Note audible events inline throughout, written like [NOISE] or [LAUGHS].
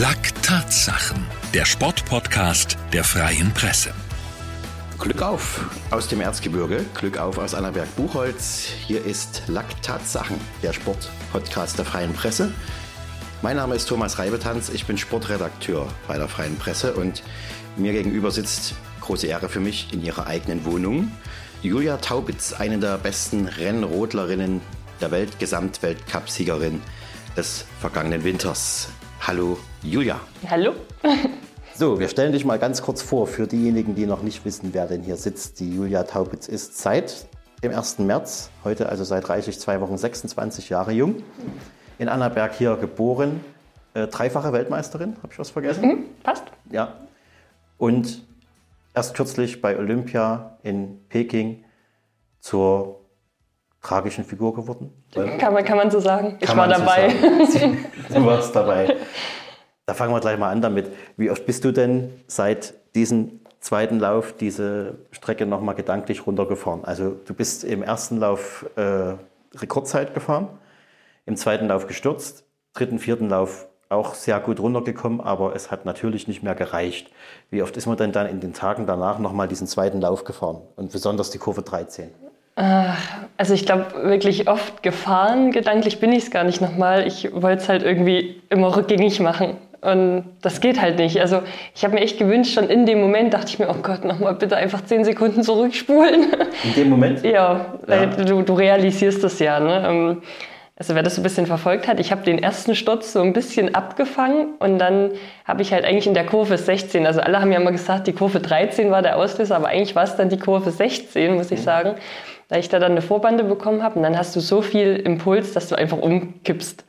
Lack Tatsachen, der Sportpodcast der Freien Presse. Glück auf aus dem Erzgebirge, Glück auf aus Annaberg-Buchholz. Hier ist Lack Tatsachen, der Sportpodcast der Freien Presse. Mein Name ist Thomas Reibetanz, ich bin Sportredakteur bei der Freien Presse und mir gegenüber sitzt, große Ehre für mich, in ihrer eigenen Wohnung, Julia Taubitz, eine der besten Rennrodlerinnen der Welt, Gesamtweltcup-Siegerin des vergangenen Winters. Hallo Julia. Hallo. [LAUGHS] So, wir stellen dich mal ganz kurz vor für diejenigen, die noch nicht wissen, wer denn hier sitzt. Die Julia Taubitz ist seit dem 1. März, heute also seit reichlich zwei Wochen 26 Jahre jung, in Annaberg hier geboren, äh, dreifache Weltmeisterin, habe ich was vergessen? Mhm, passt. Ja. Und erst kürzlich bei Olympia in Peking zur tragischen Figur geworden. Kann man, kann man so sagen. Ich war dabei. So [LAUGHS] du warst dabei. Da fangen wir gleich mal an damit. Wie oft bist du denn seit diesem zweiten Lauf diese Strecke nochmal gedanklich runtergefahren? Also du bist im ersten Lauf äh, Rekordzeit gefahren, im zweiten Lauf gestürzt, dritten, vierten Lauf auch sehr gut runtergekommen, aber es hat natürlich nicht mehr gereicht. Wie oft ist man denn dann in den Tagen danach nochmal diesen zweiten Lauf gefahren und besonders die Kurve 13? Also ich glaube, wirklich oft gefahren, gedanklich bin ich es gar nicht nochmal. Ich wollte es halt irgendwie immer rückgängig machen. Und das geht halt nicht. Also ich habe mir echt gewünscht, schon in dem Moment dachte ich mir, oh Gott, nochmal bitte einfach zehn Sekunden zurückspulen. In dem Moment? [LAUGHS] ja, ja. Du, du, realisierst das ja. Ne? Ähm, also wer das so ein bisschen verfolgt hat, ich habe den ersten Sturz so ein bisschen abgefangen und dann habe ich halt eigentlich in der Kurve 16, also alle haben ja immer gesagt, die Kurve 13 war der Auslöser, aber eigentlich war es dann die Kurve 16, muss ich mhm. sagen, da ich da dann eine Vorbande bekommen habe und dann hast du so viel Impuls, dass du einfach umkippst.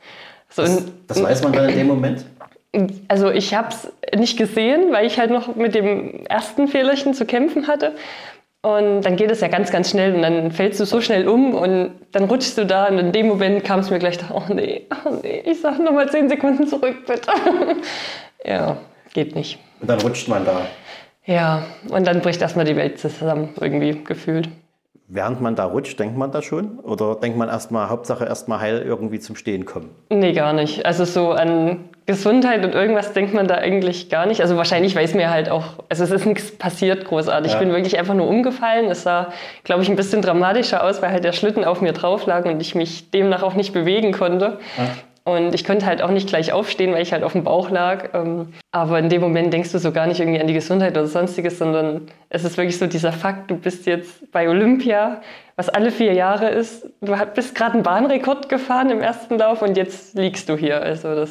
So das, das weiß man dann in dem Moment? Also ich habe es nicht gesehen, weil ich halt noch mit dem ersten Fehlerchen zu kämpfen hatte. Und dann geht es ja ganz, ganz schnell und dann fällst du so schnell um und dann rutschst du da und in dem Moment kam es mir gleich, oh nee, oh nee, ich sag nochmal zehn Sekunden zurück, bitte. [LAUGHS] ja, geht nicht. Und dann rutscht man da. Ja, und dann bricht erstmal die Welt zusammen, irgendwie gefühlt. Während man da rutscht, denkt man da schon? Oder denkt man erstmal, Hauptsache erstmal heil irgendwie zum Stehen kommen? Nee, gar nicht. Also so an Gesundheit und irgendwas denkt man da eigentlich gar nicht. Also wahrscheinlich weiß mir halt auch, also es ist nichts passiert großartig. Ja. Ich bin wirklich einfach nur umgefallen. Es sah, glaube ich, ein bisschen dramatischer aus, weil halt der Schlitten auf mir drauf lag und ich mich demnach auch nicht bewegen konnte. Ja. Und ich konnte halt auch nicht gleich aufstehen, weil ich halt auf dem Bauch lag. Ähm, aber in dem Moment denkst du so gar nicht irgendwie an die Gesundheit oder sonstiges, sondern es ist wirklich so dieser Fakt, du bist jetzt bei Olympia, was alle vier Jahre ist. Du bist gerade einen Bahnrekord gefahren im ersten Lauf und jetzt liegst du hier. Also das,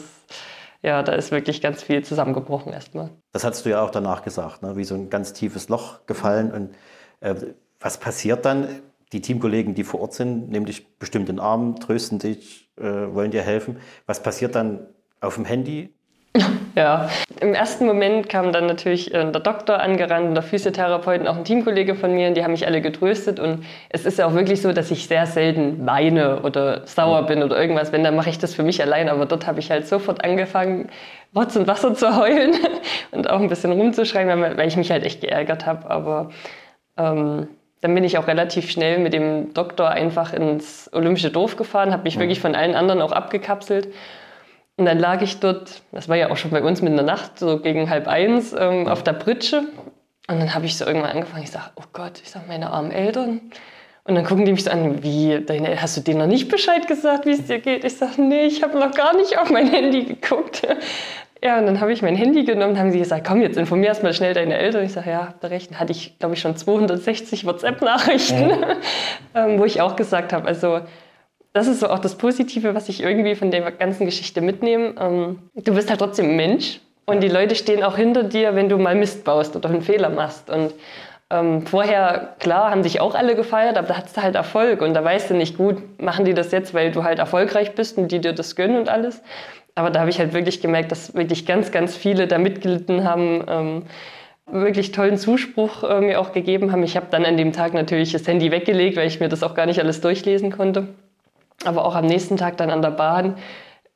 ja, da ist wirklich ganz viel zusammengebrochen erstmal. Das hast du ja auch danach gesagt, ne? wie so ein ganz tiefes Loch gefallen. Und äh, was passiert dann? Die Teamkollegen, die vor Ort sind, nehmen dich bestimmt in den Arm, trösten dich, äh, wollen dir helfen. Was passiert dann auf dem Handy? [LAUGHS] Ja, im ersten Moment kam dann natürlich äh, der Doktor angerannt und der Physiotherapeut und auch ein Teamkollege von mir, und die haben mich alle getröstet. Und es ist ja auch wirklich so, dass ich sehr selten weine oder sauer bin oder irgendwas. Wenn, dann mache ich das für mich allein. Aber dort habe ich halt sofort angefangen, Rotz und Wasser zu [LAUGHS] heulen und auch ein bisschen rumzuschreien, weil ich mich halt echt geärgert habe. Aber ähm, dann bin ich auch relativ schnell mit dem Doktor einfach ins Olympische Dorf gefahren, habe mich mhm. wirklich von allen anderen auch abgekapselt. Und dann lag ich dort, das war ja auch schon bei uns mit einer Nacht, so gegen halb eins, ähm, auf der Pritsche. Und dann habe ich so irgendwann angefangen, ich sage, oh Gott, ich sage, meine armen Eltern. Und dann gucken die mich so an, wie, hast du denen noch nicht Bescheid gesagt, wie es dir geht? Ich sage, nee, ich habe noch gar nicht auf mein Handy geguckt. Ja, und dann habe ich mein Handy genommen, haben sie gesagt, komm, jetzt informier erst mal schnell deine Eltern. Ich sage, ja, habt ihr recht. Dann hatte ich, glaube ich, schon 260 WhatsApp-Nachrichten, mhm. [LAUGHS] ähm, wo ich auch gesagt habe, also das ist so auch das Positive, was ich irgendwie von der ganzen Geschichte mitnehme. Ähm, du bist halt trotzdem ein Mensch und die Leute stehen auch hinter dir, wenn du mal Mist baust oder einen Fehler machst. Und ähm, vorher, klar, haben sich auch alle gefeiert, aber da hattest du halt Erfolg und da weißt du nicht, gut, machen die das jetzt, weil du halt erfolgreich bist und die dir das gönnen und alles. Aber da habe ich halt wirklich gemerkt, dass wirklich ganz, ganz viele da mitgelitten haben, ähm, wirklich tollen Zuspruch äh, mir auch gegeben haben. Ich habe dann an dem Tag natürlich das Handy weggelegt, weil ich mir das auch gar nicht alles durchlesen konnte. Aber auch am nächsten Tag dann an der Bahn.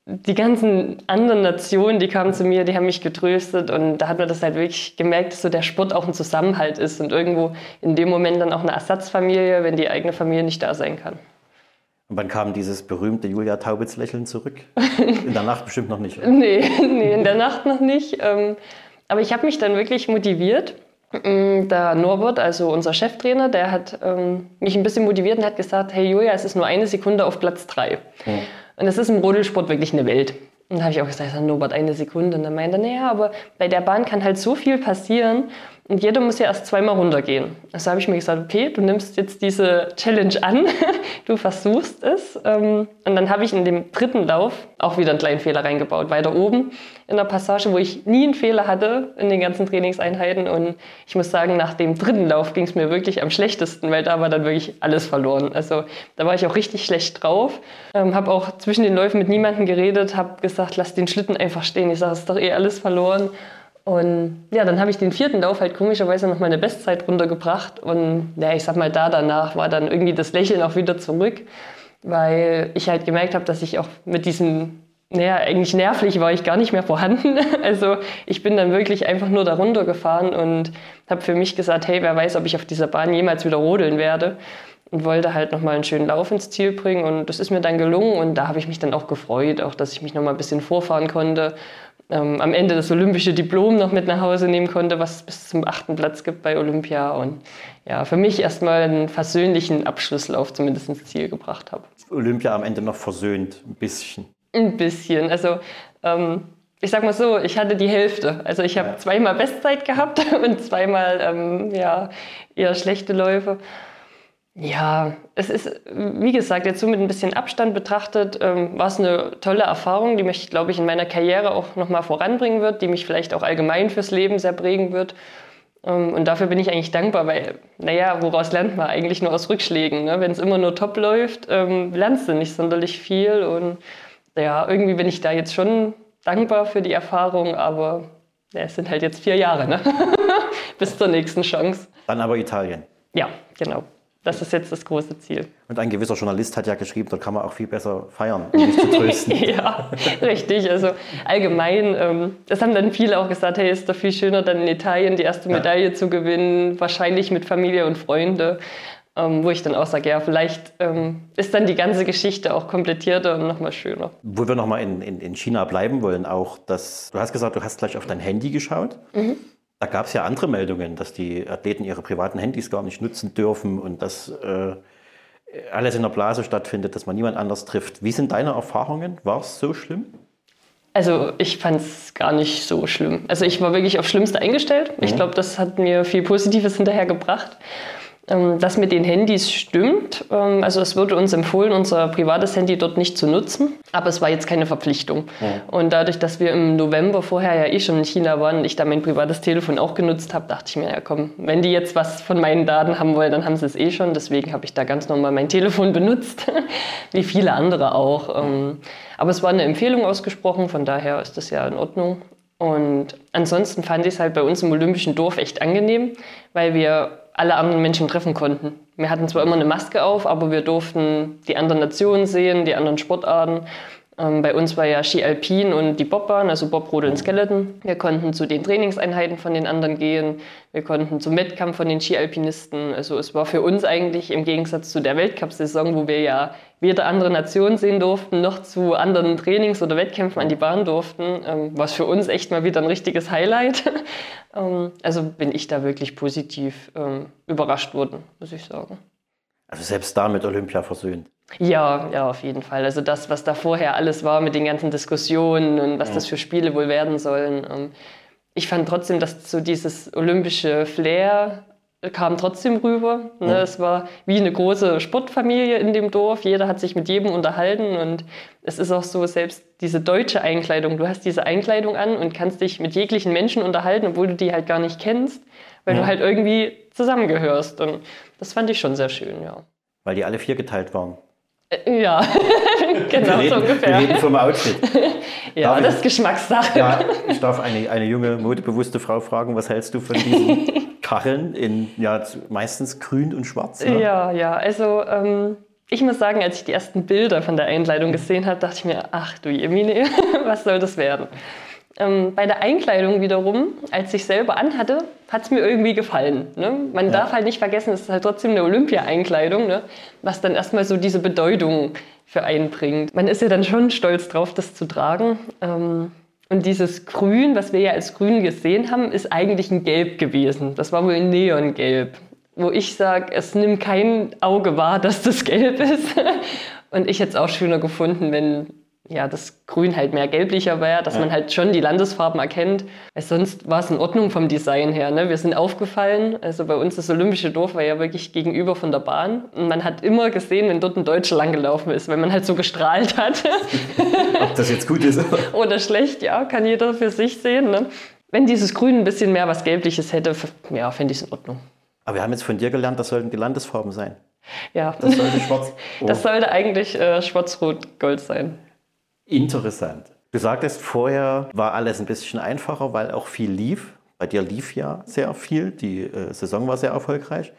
Die ganzen anderen Nationen, die kamen zu mir, die haben mich getröstet und da hat man das halt wirklich gemerkt, dass so der Sport auch ein Zusammenhalt ist und irgendwo in dem Moment dann auch eine Ersatzfamilie, wenn die eigene Familie nicht da sein kann. Und wann kam dieses berühmte Julia Taubitz-Lächeln zurück? In der Nacht bestimmt noch nicht. Oder? [LAUGHS] nee, nee, in der Nacht noch nicht. Ähm, aber ich habe mich dann wirklich motiviert. Mm, der Norbert, also unser Cheftrainer, der hat ähm, mich ein bisschen motiviert und hat gesagt, hey Julia, es ist nur eine Sekunde auf Platz drei. Mhm. Und das ist im Rodelsport wirklich eine Welt. Und da habe ich auch gesagt, Norbert, eine Sekunde. Und dann meinte er, naja, aber bei der Bahn kann halt so viel passieren. Und jeder muss ja erst zweimal runtergehen. Also habe ich mir gesagt, okay, du nimmst jetzt diese Challenge an, [LAUGHS] du versuchst es. Ähm, und dann habe ich in dem dritten Lauf auch wieder einen kleinen Fehler reingebaut, weiter oben in der Passage, wo ich nie einen Fehler hatte in den ganzen Trainingseinheiten. Und ich muss sagen, nach dem dritten Lauf ging es mir wirklich am schlechtesten, weil da war dann wirklich alles verloren. Also da war ich auch richtig schlecht drauf. Ähm, habe auch zwischen den Läufen mit niemandem geredet, habe gesagt, lass den Schlitten einfach stehen. Ich sage, es ist doch eh alles verloren. Und ja, dann habe ich den vierten Lauf halt komischerweise noch meine Bestzeit runtergebracht. Und ja, ich sag mal, da danach war dann irgendwie das Lächeln auch wieder zurück, weil ich halt gemerkt habe, dass ich auch mit diesem, naja, eigentlich nervlich war ich gar nicht mehr vorhanden. [LAUGHS] Also ich bin dann wirklich einfach nur da runtergefahren und habe für mich gesagt, hey, wer weiß, ob ich auf dieser Bahn jemals wieder rodeln werde. Und wollte halt nochmal einen schönen Lauf ins Ziel bringen. Und das ist mir dann gelungen. Und da habe ich mich dann auch gefreut, auch dass ich mich nochmal ein bisschen vorfahren konnte ähm, am Ende das olympische Diplom noch mit nach Hause nehmen konnte, was es bis zum achten Platz gibt bei Olympia. Und ja, für mich erstmal einen versöhnlichen Abschlusslauf zumindest ins Ziel gebracht habe. Olympia am Ende noch versöhnt, ein bisschen. Ein bisschen. Also ähm, ich sag mal so, ich hatte die Hälfte. Also ich habe ja. zweimal Bestzeit gehabt [LAUGHS] und zweimal ähm, ja, eher schlechte Läufe. Ja, es ist, wie gesagt, jetzt so mit ein bisschen Abstand betrachtet, ähm, war es eine tolle Erfahrung, die mich, glaube ich, in meiner Karriere auch nochmal voranbringen wird, die mich vielleicht auch allgemein fürs Leben sehr prägen wird. Ähm, und dafür bin ich eigentlich dankbar, weil, naja, woraus lernt man eigentlich nur aus Rückschlägen? Ne? Wenn es immer nur top läuft, ähm, lernst du nicht sonderlich viel. Und ja, irgendwie bin ich da jetzt schon dankbar für die Erfahrung, aber ja, es sind halt jetzt vier Jahre, ne? [LAUGHS] bis zur nächsten Chance. Dann aber Italien. Ja, genau. Das ist jetzt das große Ziel. Und ein gewisser Journalist hat ja geschrieben, dort kann man auch viel besser feiern, um [LAUGHS] sich zu trösten. ja, richtig. Also allgemein, ähm, das haben dann viele auch gesagt, hey, ist doch viel schöner, dann in Italien die erste Medaille ja. zu gewinnen, wahrscheinlich mit Familie und Freunde. Ähm, wo ich dann auch sage, ja, vielleicht ähm, ist dann die ganze Geschichte auch komplettierter und nochmal schöner. Wo wir nochmal in, in, in China bleiben wollen, auch, dass du hast gesagt, du hast gleich auf dein Handy geschaut. Mhm. Da gab es ja andere Meldungen, dass die Athleten ihre privaten Handys gar nicht nutzen dürfen und dass äh, alles in der Blase stattfindet, dass man niemand anders trifft. Wie sind deine Erfahrungen? War es so schlimm? Also ich fand es gar nicht so schlimm. Also ich war wirklich auf Schlimmste eingestellt. Mhm. Ich glaube, das hat mir viel Positives hinterher gebracht. Ähm, das mit den Handys stimmt. Ähm, also es wurde uns empfohlen, unser privates Handy dort nicht zu nutzen, aber es war jetzt keine Verpflichtung. Ja. Und dadurch, dass wir im November vorher ja eh schon in China waren und ich da mein privates Telefon auch genutzt habe, dachte ich mir, ja komm, wenn die jetzt was von meinen Daten haben wollen, dann haben sie es eh schon. Deswegen habe ich da ganz normal mein Telefon [LAUGHS] benutzt, wie viele andere auch. Ähm, aber es war eine Empfehlung ausgesprochen, von daher ist das ja in Ordnung. Und ansonsten fand ich es halt bei uns im Olympischen Dorf echt angenehm, weil wir alle anderen Menschen treffen konnten. Wir hatten zwar immer eine Maske auf, aber wir durften die anderen Nationen sehen, die anderen Sportarten. Ähm, bei uns war ja Ski Alpin und die Bobbahn, also Bob, Rodel und Skeleton. Wir konnten zu den Trainingseinheiten von den anderen gehen. Wir konnten zum Wettkampf von den Ski-Alpinisten. Also es war für uns eigentlich im Gegensatz zu der Weltcup-Saison, wo wir ja weder andere Nationen sehen durften, noch zu anderen Trainings oder Wettkämpfen an die Bahn durften, ähm, war es für uns echt mal wieder ein richtiges Highlight. [LAUGHS] ähm, also bin ich da wirklich positiv ähm, überrascht worden, muss ich sagen. Also selbst da mit Olympia versöhnt. Ja, ja, auf jeden Fall. Also das, was da vorher alles war mit den ganzen Diskussionen und was ja. das für Spiele wohl werden sollen. Ähm, ich fand trotzdem, dass so dieses olympische Flair kam trotzdem rüber. Ne? Ja. Es war wie eine große Sportfamilie in dem Dorf. Jeder hat sich mit jedem unterhalten und es ist auch so, selbst diese deutsche Einkleidung, du hast diese Einkleidung an und kannst dich mit jeglichen Menschen unterhalten, obwohl du die halt gar nicht kennst, weil ja. du halt irgendwie zusammengehörst. Und das fand ich schon sehr schön, ja. Weil die alle vier geteilt waren. Äh, ja, [LAUGHS] genau reden, so ungefähr. Wir reden vom Outfit. [LAUGHS] ja, darf das ist Geschmackssache. Ja, ich darf eine, eine junge, modebewusste Frau fragen, was hältst du von diesen [LAUGHS] Kacheln in ja, meistens grün und schwarz? Ne? Ja, ja, also ähm, ich muss sagen, als ich die ersten Bilder von der Einleitung gesehen habe, dachte ich mir, ach du Jemine, was soll das werden? Ähm, bei der Einkleidung wiederum, als ich selber anhatte, hat es mir irgendwie gefallen. Ne? Man ja. darf halt nicht vergessen, es ist halt trotzdem eine Olympia-Einkleidung, ne? was dann erstmal so diese Bedeutung für einen bringt. Man ist ja dann schon stolz drauf, das zu tragen. Ähm, und dieses Grün, was wir ja als Grün gesehen haben, ist eigentlich ein Gelb gewesen. Das war wohl ein Neongelb. Wo ich sage, es nimmt kein Auge wahr, dass das gelb ist. [LAUGHS] Und ich hätte es auch schöner gefunden, wenn ja, das Grün halt mehr gelblicher wäre, dass ja. man halt schon die Landesfarben erkennt. sonst war es in Ordnung vom Design her. Ne? Wir sind aufgefallen, also bei uns das Olympische Dorf war ja wirklich gegenüber von der Bahn. Und man hat immer gesehen, wenn dort ein Deutscher langgelaufen ist, wenn man halt so gestrahlt hat. [LAUGHS] Ob das jetzt gut ist? [LAUGHS] Oder schlecht, ja, kann jeder für sich sehen. Ne? Wenn dieses Grün ein bisschen mehr was Gelbliches hätte, ja, fände ich es in Ordnung. Aber wir haben jetzt von dir gelernt, das sollten die Landesfarben sein. Ja. Das sollte schwarz. Oh. [LAUGHS] Das sollte eigentlich äh, schwarz-rot-gold sein. Interessant. Du sagtest vorher, war alles ein bisschen einfacher, weil auch viel lief. Bei dir lief ja sehr viel. Die äh, Saison war sehr erfolgreich.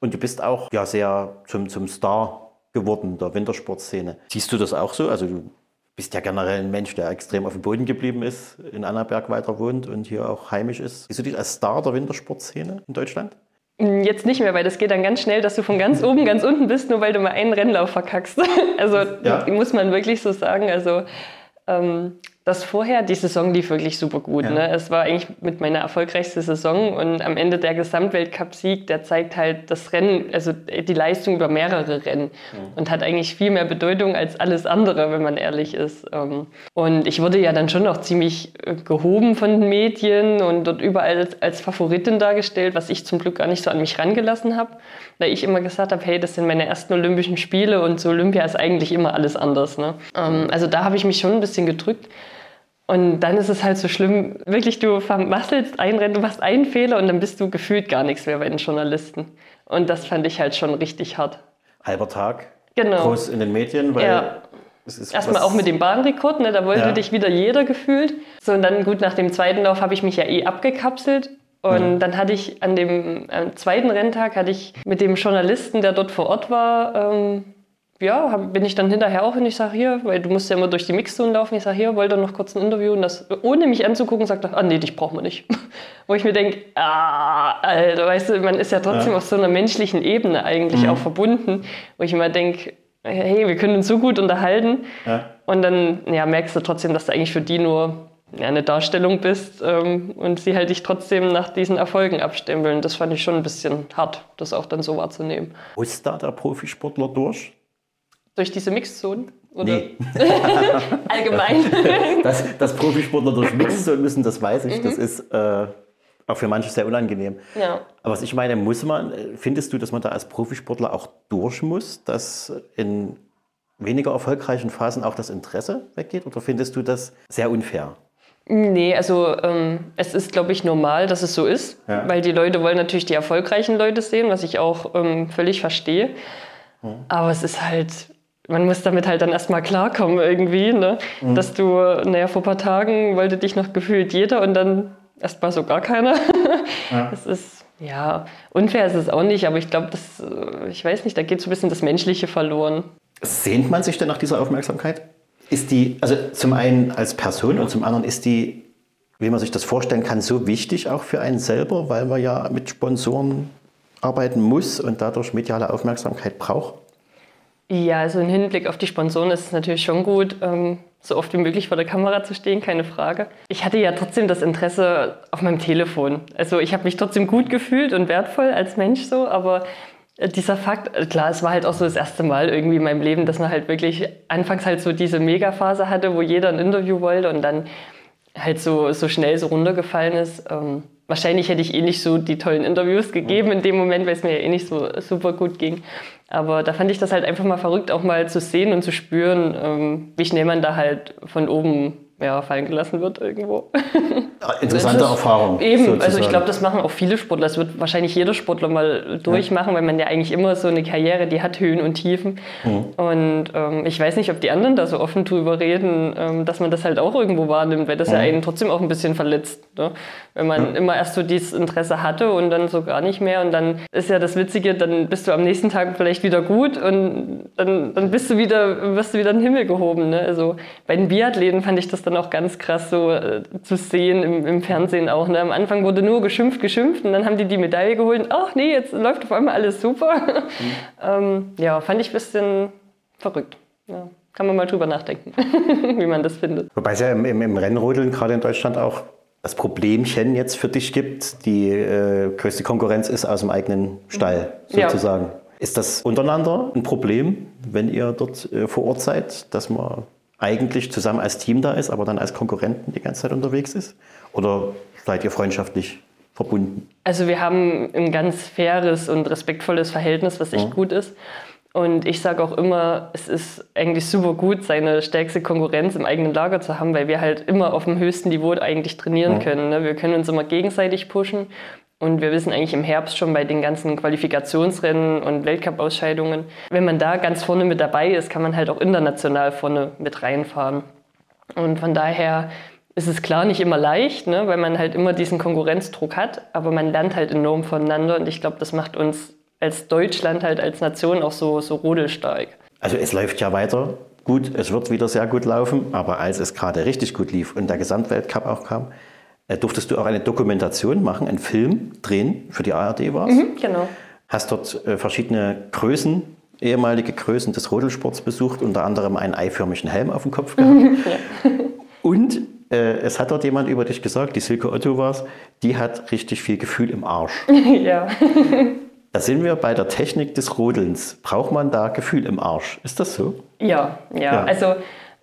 Und du bist auch ja sehr zum, zum Star geworden der Wintersportszene. Siehst du das auch so? Also du bist ja generell ein Mensch, der extrem auf dem Boden geblieben ist, in Annaberg weiter wohnt und hier auch heimisch ist. Siehst du dich als Star der Wintersportszene in Deutschland? Jetzt nicht mehr, weil das geht dann ganz schnell, dass du von ganz oben ganz unten bist, nur weil du mal einen Rennlauf verkackst. [LAUGHS] Also ja. muss man wirklich so sagen. Also ähm, das vorher, die Saison lief wirklich super gut. Ja. Ne? Es war eigentlich mit meiner erfolgreichste Saison und am Ende der Gesamtweltcup-Sieg, der zeigt halt das Rennen, also die Leistung über mehrere Rennen ja. und hat eigentlich viel mehr Bedeutung als alles andere, wenn man ehrlich ist. Ähm, und ich wurde ja dann schon auch ziemlich äh, gehoben von den Medien und dort überall als, als Favoritin dargestellt, was ich zum Glück gar nicht so an mich rangelassen habe, da ich immer gesagt habe, hey, das sind meine ersten Olympischen Spiele und so Olympia ist eigentlich immer alles anders. Ne? Ähm, also da habe ich mich schon ein bisschen gedrückt. Und dann ist es halt so schlimm, wirklich, du vermasselst ein Rennen, du machst einen Fehler und dann bist du gefühlt gar nichts mehr bei den Journalisten. Und das fand ich halt schon richtig hart. Halber Tag, genau. groß in den Medien, weil ja. Erstmal auch mit dem Bahnrekord, ne, da wollte ja. dich wieder jeder gefühlt. So, und dann gut, nach dem zweiten Lauf habe ich mich ja eh abgekapselt. Und mhm. dann hatte ich an dem zweiten Renntag hatte ich mit dem Journalisten, der dort vor Ort war, ähm, ja, hab, bin ich dann hinterher auch und ich sage hier, weil du musst ja immer durch die Mixzone laufen, ich sage hier, wollte noch kurz ein Interview und das, ohne mich anzugucken, sagt er, ah nee, dich brauchen wir nicht. [LAUGHS] Wo ich mir denke, ah, Alter, weißt du, man ist ja trotzdem ja. auf so einer menschlichen Ebene eigentlich mhm. auch verbunden, wo ich immer denke, hey, wir können uns so gut unterhalten ja. und dann ja, merkst du trotzdem, dass du eigentlich für die nur ja, eine Darstellung bist ähm, und sie halt dich trotzdem nach diesen Erfolgen abstempeln. Das fand ich schon ein bisschen hart, das auch dann so wahrzunehmen. Muss da der Profisportler durch? Durch diese Mixzone? Oder nee. [LAUGHS] allgemein? [LAUGHS] dass, dass Profisportler durch Mixzone müssen, das weiß ich. Mhm. Das ist äh, auch für manche sehr unangenehm. Ja. Aber was ich meine, muss man, findest du, dass man da als Profisportler auch durch muss, dass in weniger erfolgreichen Phasen auch das Interesse weggeht? Oder findest du das sehr unfair? Nee, also ähm, es ist, glaube ich, normal, dass es so ist, ja. weil die Leute wollen natürlich die erfolgreichen Leute sehen, was ich auch ähm, völlig verstehe. Mhm. Aber es ist halt, man muss damit halt dann erstmal klarkommen irgendwie, ne? Mhm. dass du, naja, vor ein paar Tagen wollte dich noch gefühlt jeder und dann erstmal so gar keiner. [LAUGHS] Ja. Das ist, ja, unfair ist es auch nicht, aber ich glaube, das, äh, ich weiß nicht, da geht so ein bisschen das Menschliche verloren. Sehnt man sich denn nach dieser Aufmerksamkeit? Ist die, also zum einen als Person und zum anderen ist die, wie man sich das vorstellen kann, so wichtig auch für einen selber, weil man ja mit Sponsoren arbeiten muss und dadurch mediale Aufmerksamkeit braucht? Ja, also im Hinblick auf die Sponsoren ist es natürlich schon gut, ähm, so oft wie möglich vor der Kamera zu stehen, keine Frage. Ich hatte ja trotzdem das Interesse auf meinem Telefon. Also ich habe mich trotzdem gut gefühlt und wertvoll als Mensch so, aber äh, dieser Fakt, äh, klar, es war halt auch so das erste Mal irgendwie in meinem Leben, dass man halt wirklich anfangs halt so diese Megaphase hatte, wo jeder ein Interview wollte und dann halt so, so schnell so runtergefallen ist. Ähm, wahrscheinlich hätte ich eh nicht so die tollen Interviews gegeben in dem Moment, weil es mir ja eh nicht so super gut ging. Aber da fand ich das halt einfach mal verrückt, auch mal zu sehen und zu spüren, ähm, wie schnell man da halt von oben ja, fallen gelassen wird irgendwo. [LAUGHS] Interessante Erfahrung. Eben, sozusagen. also ich glaube, das machen auch viele Sportler. Das wird wahrscheinlich jeder Sportler mal durchmachen, ja. weil man ja eigentlich immer so eine Karriere, die hat Höhen und Tiefen. Mhm. Und ähm, ich weiß nicht, ob die anderen da so offen drüber reden, ähm, dass man das halt auch irgendwo wahrnimmt, weil das mhm. ja einen trotzdem auch ein bisschen verletzt. Ne? Wenn man mhm. immer erst so dieses Interesse hatte und dann so gar nicht mehr. Und dann ist ja das Witzige, dann bist du am nächsten Tag vielleicht wieder gut und dann, dann bist du wieder, wirst du wieder in den Himmel gehoben. Ne? Also bei den Biathleten fand ich das dann auch ganz krass so äh, zu sehen im, im Fernsehen auch. Ne? Am Anfang wurde nur geschimpft, geschimpft und dann haben die die Medaille geholt. Und, ach nee, jetzt läuft auf einmal alles super. Mhm. [LAUGHS] ähm, ja, fand ich ein bisschen verrückt. Ja. Kann man mal drüber nachdenken, [LAUGHS] wie man das findet. Wobei es ja im, im, im Rennrodeln gerade in Deutschland auch das Problemchen jetzt für dich gibt. Die äh, größte Konkurrenz ist aus dem eigenen Stall sozusagen. Ja. Ist das untereinander ein Problem, wenn ihr dort äh, vor Ort seid, dass man eigentlich zusammen als Team da ist, aber dann als Konkurrenten die ganze Zeit unterwegs ist? Oder seid ihr freundschaftlich verbunden? Also wir haben ein ganz faires und respektvolles Verhältnis, was echt ja. gut ist. Und ich sage auch immer, es ist eigentlich super gut, seine stärkste Konkurrenz im eigenen Lager zu haben, weil wir halt immer auf dem höchsten Niveau eigentlich trainieren ja. können. Ne? Wir können uns immer gegenseitig pushen. Und wir wissen eigentlich im Herbst schon bei den ganzen Qualifikationsrennen und Weltcup-Ausscheidungen, wenn man da ganz vorne mit dabei ist, kann man halt auch international vorne mit reinfahren. Und von daher ist es klar nicht immer leicht, ne, weil man halt immer diesen Konkurrenzdruck hat, aber man lernt halt enorm voneinander und ich glaube, das macht uns als Deutschland halt als Nation auch so, so rodelstark. Also es läuft ja weiter gut, es wird wieder sehr gut laufen, aber als es gerade richtig gut lief und der Gesamtweltcup auch kam, durftest du auch eine Dokumentation machen, einen Film drehen, für die ARD war. Mhm, genau. Hast dort äh, verschiedene Größen, ehemalige Größen des Rodelsports besucht, unter anderem einen eiförmigen Helm auf dem Kopf [LAUGHS] gehabt. ja. Und äh, es hat dort jemand über dich gesagt, die Silke Otto war es, die hat richtig viel Gefühl im Arsch. [LAUGHS] ja. [LAUGHS] Da sind wir bei der Technik des Rodelns. Braucht man da Gefühl im Arsch? Ist das so? Ja, ja. ja. Also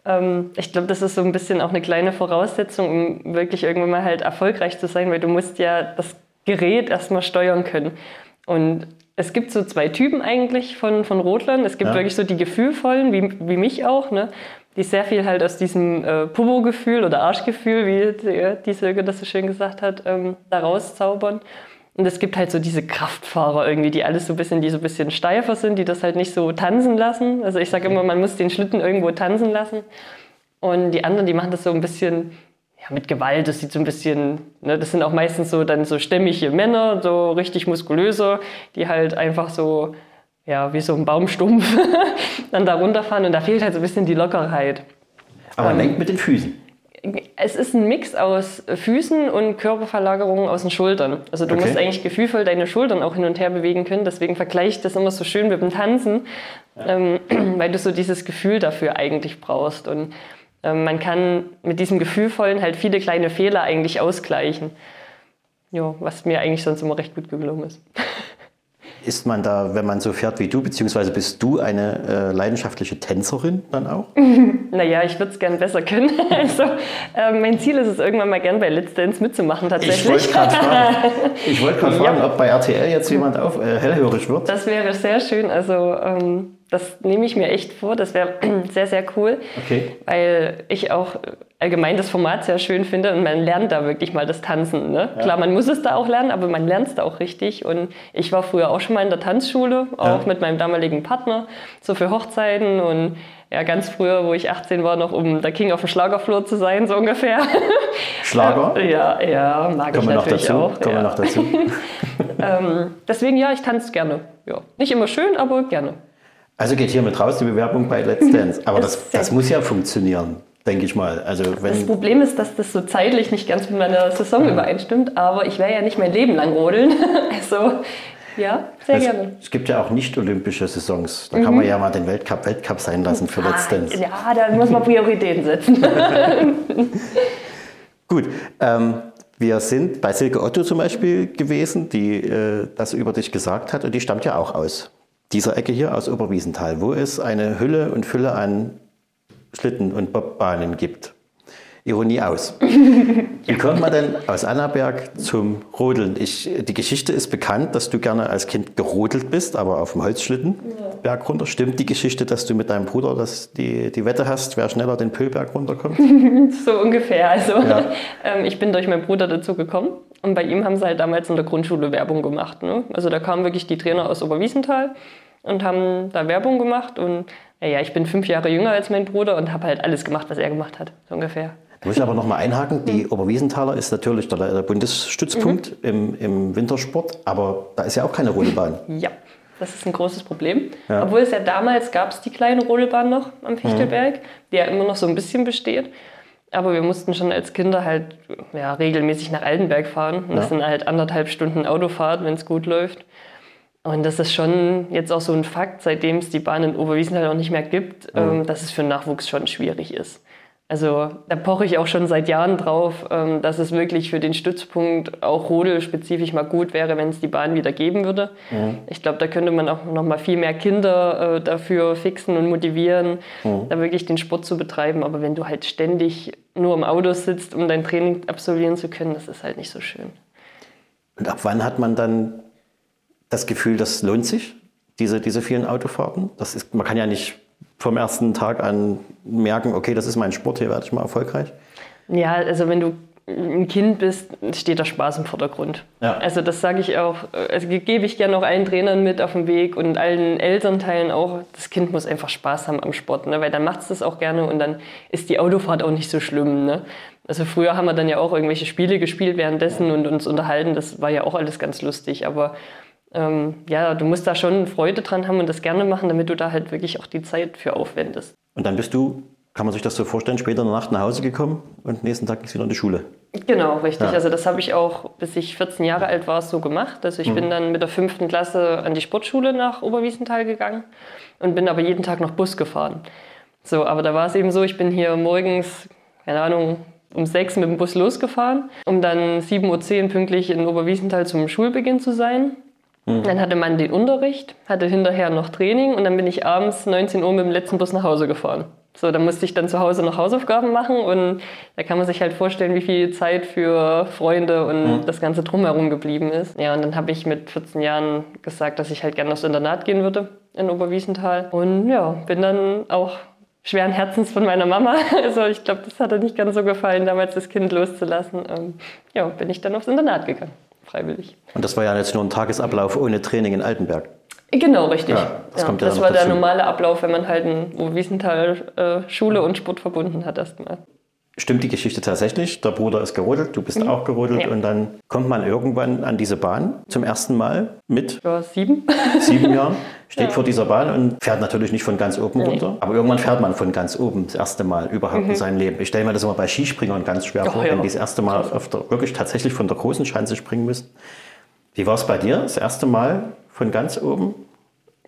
ich glaube, das ist so ein bisschen auch eine kleine Voraussetzung, um wirklich irgendwann mal halt erfolgreich zu sein, weil du musst ja das Gerät erstmal steuern können. Und es gibt so zwei Typen eigentlich von, von Rodlern. Es gibt ja. wirklich so die gefühlvollen, wie, wie mich auch, ne? die sehr viel halt aus diesem äh, Popo-Gefühl oder Arschgefühl, wie die, die Silke das so schön gesagt hat, ähm, da rauszaubern. Und es gibt halt so diese Kraftfahrer irgendwie, die alles so ein bisschen, die so ein bisschen steifer sind, die das halt nicht so tanzen lassen. Also ich sage immer, man muss den Schlitten irgendwo tanzen lassen. Und die anderen, die machen das so ein bisschen ja, mit Gewalt. Das sieht so ein bisschen, ne, das sind auch meistens so dann so stämmige Männer, so richtig muskulöse, die halt einfach so, ja, wie so ein Baumstumpf [LAUGHS] dann da runterfahren. Und da fehlt halt so ein bisschen die Lockerheit. Aber ähm, lenkt mit den Füßen es ist ein Mix aus Füßen und Körperverlagerungen aus den Schultern. Also du okay. musst eigentlich gefühlvoll deine Schultern auch hin und her bewegen können. Deswegen vergleiche ich das immer so schön mit dem Tanzen, ja. ähm, [CLEARS THROAT] weil du so dieses Gefühl dafür eigentlich brauchst. Und ähm, man kann mit diesem Gefühlvollen halt viele kleine Fehler eigentlich ausgleichen. Ja, was mir eigentlich sonst immer recht gut gelungen ist. [LAUGHS] Ist man da, wenn man so fährt wie du, beziehungsweise bist du eine äh, leidenschaftliche Tänzerin dann auch? [LAUGHS] naja, ich würde es gern besser können. [LAUGHS] also, äh, mein Ziel ist es, irgendwann mal gern bei Let's Dance mitzumachen tatsächlich. [LAUGHS] Ich wollte gerade fragen, ich wollt fragen ja. ob bei RTL jetzt jemand auf, äh, hellhörig wird. Das wäre sehr schön. Also ähm, das nehme ich mir echt vor. Das wäre [CLEARS THROAT] sehr, sehr cool. Okay. Weil ich auch allgemein das Format sehr schön finde und man lernt da wirklich mal das Tanzen. Ne? Ja. Klar, man muss es da auch lernen, aber man lernt es da auch richtig. Und ich war früher auch schon mal in der Tanzschule, auch ja. mit meinem damaligen Partner, so für Hochzeiten und ja, ganz früher, wo ich 18 war, noch um der King auf dem Schlagerflur zu sein, so ungefähr. [LAUGHS] Schlager? [LAUGHS] ja, ja, mag Kommen ich natürlich noch dazu. auch. Kommen ja. wir noch dazu. [LAUGHS] ähm, deswegen ja, ich tanze gerne. Ja. Nicht immer schön, aber gerne. Also geht hier mit raus die Bewerbung bei Let's Dance. Aber das, das muss ja funktionieren denke ich mal. Also wenn das Problem ist, dass das so zeitlich nicht ganz mit meiner Saison ja. übereinstimmt, aber ich werde ja nicht mein Leben lang rodeln. [LAUGHS] also ja, sehr es, gerne. Es gibt ja auch nicht-olympische Saisons. Da mhm. kann man ja mal den Weltcup Weltcup sein lassen für ah, Dance. Ja, da muss man Prioritäten setzen. [LAUGHS] [LAUGHS] Gut. Ähm, wir sind bei Silke Otto zum Beispiel gewesen, die äh, das über dich gesagt hat und die stammt ja auch aus dieser Ecke hier, aus Oberwiesenthal, wo es eine Hülle und Fülle an Schlitten- und Bobbahnen gibt. Ironie aus. [LAUGHS] Wie kommt man denn aus Annaberg zum Rodeln? Ich, die Geschichte ist bekannt, dass du gerne als Kind gerodelt bist, aber auf dem Holzschlitten ja. Berg runter. Stimmt die Geschichte, dass du mit deinem Bruder das, die, die Wette hast, wer schneller den Pöhlberg runterkommt? [LAUGHS] so ungefähr. Also ja. [LAUGHS] ähm, ich bin durch meinen Bruder dazu gekommen und bei ihm haben sie halt damals in der Grundschule Werbung gemacht. Ne? Also da kamen wirklich die Trainer aus Oberwiesenthal und haben da Werbung gemacht und ja, ich bin fünf Jahre jünger als mein Bruder und habe halt alles gemacht, was er gemacht hat, so ungefähr. Da muss ich aber noch mal einhaken. Die mhm. Oberwiesenthaler ist natürlich der, der Bundesstützpunkt mhm. im, im, Wintersport, aber da ist ja auch keine Rodelbahn. [LAUGHS] Ja. Das ist ein großes Problem. Ja. Obwohl es ja damals gab es die kleine Rodelbahn noch am Fichtelberg, mhm. die ja immer noch so ein bisschen besteht. Aber wir mussten schon als Kinder halt ja, regelmäßig nach Altenberg fahren. Und das sind halt anderthalb Stunden Autofahrt, wenn es gut läuft. Und das ist schon jetzt auch so ein Fakt, seitdem es die Bahn in Oberwiesen halt auch nicht mehr gibt, mhm. dass es für Nachwuchs schon schwierig ist. Also da poche ich auch schon seit Jahren drauf, ähm, dass es wirklich für den Stützpunkt auch Rodel spezifisch mal gut wäre, wenn es die Bahn wieder geben würde. Mhm. Ich glaube, da könnte man auch noch mal viel mehr Kinder äh, dafür fixen und motivieren, mhm. da wirklich den Sport zu betreiben. Aber wenn du halt ständig nur im Auto sitzt, um dein Training absolvieren zu können, das ist halt nicht so schön. Und ab wann hat man dann das Gefühl, das lohnt sich, diese, diese vielen Autofahrten? Das ist, man kann ja nicht vom ersten Tag an merken, okay, das ist mein Sport, hier werde ich mal erfolgreich? Ja, also wenn du ein Kind bist, steht der Spaß im Vordergrund. Ja. Also das sage ich auch, also gebe ich gerne auch allen Trainern mit auf den Weg und allen Elternteilen auch, das Kind muss einfach Spaß haben am Sport, ne? weil dann macht es das auch gerne und dann ist die Autofahrt auch nicht so schlimm. Ne? Also früher haben wir dann ja auch irgendwelche Spiele gespielt währenddessen und uns unterhalten, das war ja auch alles ganz lustig, aber ähm, ja, du musst da schon Freude dran haben und das gerne machen, damit du da halt wirklich auch die Zeit für aufwendest. Und dann bist du, kann man sich das so vorstellen, später in der Nacht nach Hause gekommen und nächsten Tag du wieder in die Schule? Genau, richtig. Ja. Also das habe ich auch, bis ich 14 Jahre alt war, so gemacht. Also ich mhm. bin dann mit der fünften Klasse an die Sportschule nach Oberwiesenthal gegangen und bin aber jeden Tag noch Bus gefahren. So, aber da war es eben so, ich bin hier morgens, keine Ahnung, um sechs mit dem Bus losgefahren, um dann 7.10 Uhr pünktlich in Oberwiesenthal zum Schulbeginn zu sein. Mhm. Dann hatte man den Unterricht, hatte hinterher noch Training und dann bin ich abends 19 Uhr mit dem letzten Bus nach Hause gefahren. So, da musste ich dann zu Hause noch Hausaufgaben machen und da kann man sich halt vorstellen, wie viel Zeit für Freunde und mhm. das Ganze drumherum geblieben ist. Ja, und dann habe ich mit 14 Jahren gesagt, dass ich halt gerne aufs Internat gehen würde in Oberwiesenthal. Und ja, bin dann auch schweren Herzens von meiner Mama. [LAUGHS] Also ich glaube, das hat ihr nicht ganz so gefallen, damals das Kind loszulassen. Ähm, ja, bin ich dann aufs Internat gegangen freiwillig. Und das war ja jetzt nur ein Tagesablauf ohne Training in Altenberg. Genau, richtig. Ja, das, ja, das war der normale Ablauf, wenn man halt in Wiesenthal äh, Schule und Sport verbunden hat erstmal. Stimmt die Geschichte tatsächlich? Der Bruder ist gerodelt, du bist mhm. auch gerodelt ja. und dann kommt man irgendwann an diese Bahn zum ersten Mal mit ja, sieben. [LAUGHS] sieben Jahren, steht ja. vor dieser Bahn und fährt natürlich nicht von ganz oben nee. runter, aber irgendwann fährt man von ganz oben das erste Mal überhaupt mhm. in seinem Leben. Ich stelle mir das immer bei Skispringern ganz schwer vor, wenn die das erste Mal der, wirklich tatsächlich von der großen Schanze springen müssen. Wie war es bei dir, das erste Mal von ganz oben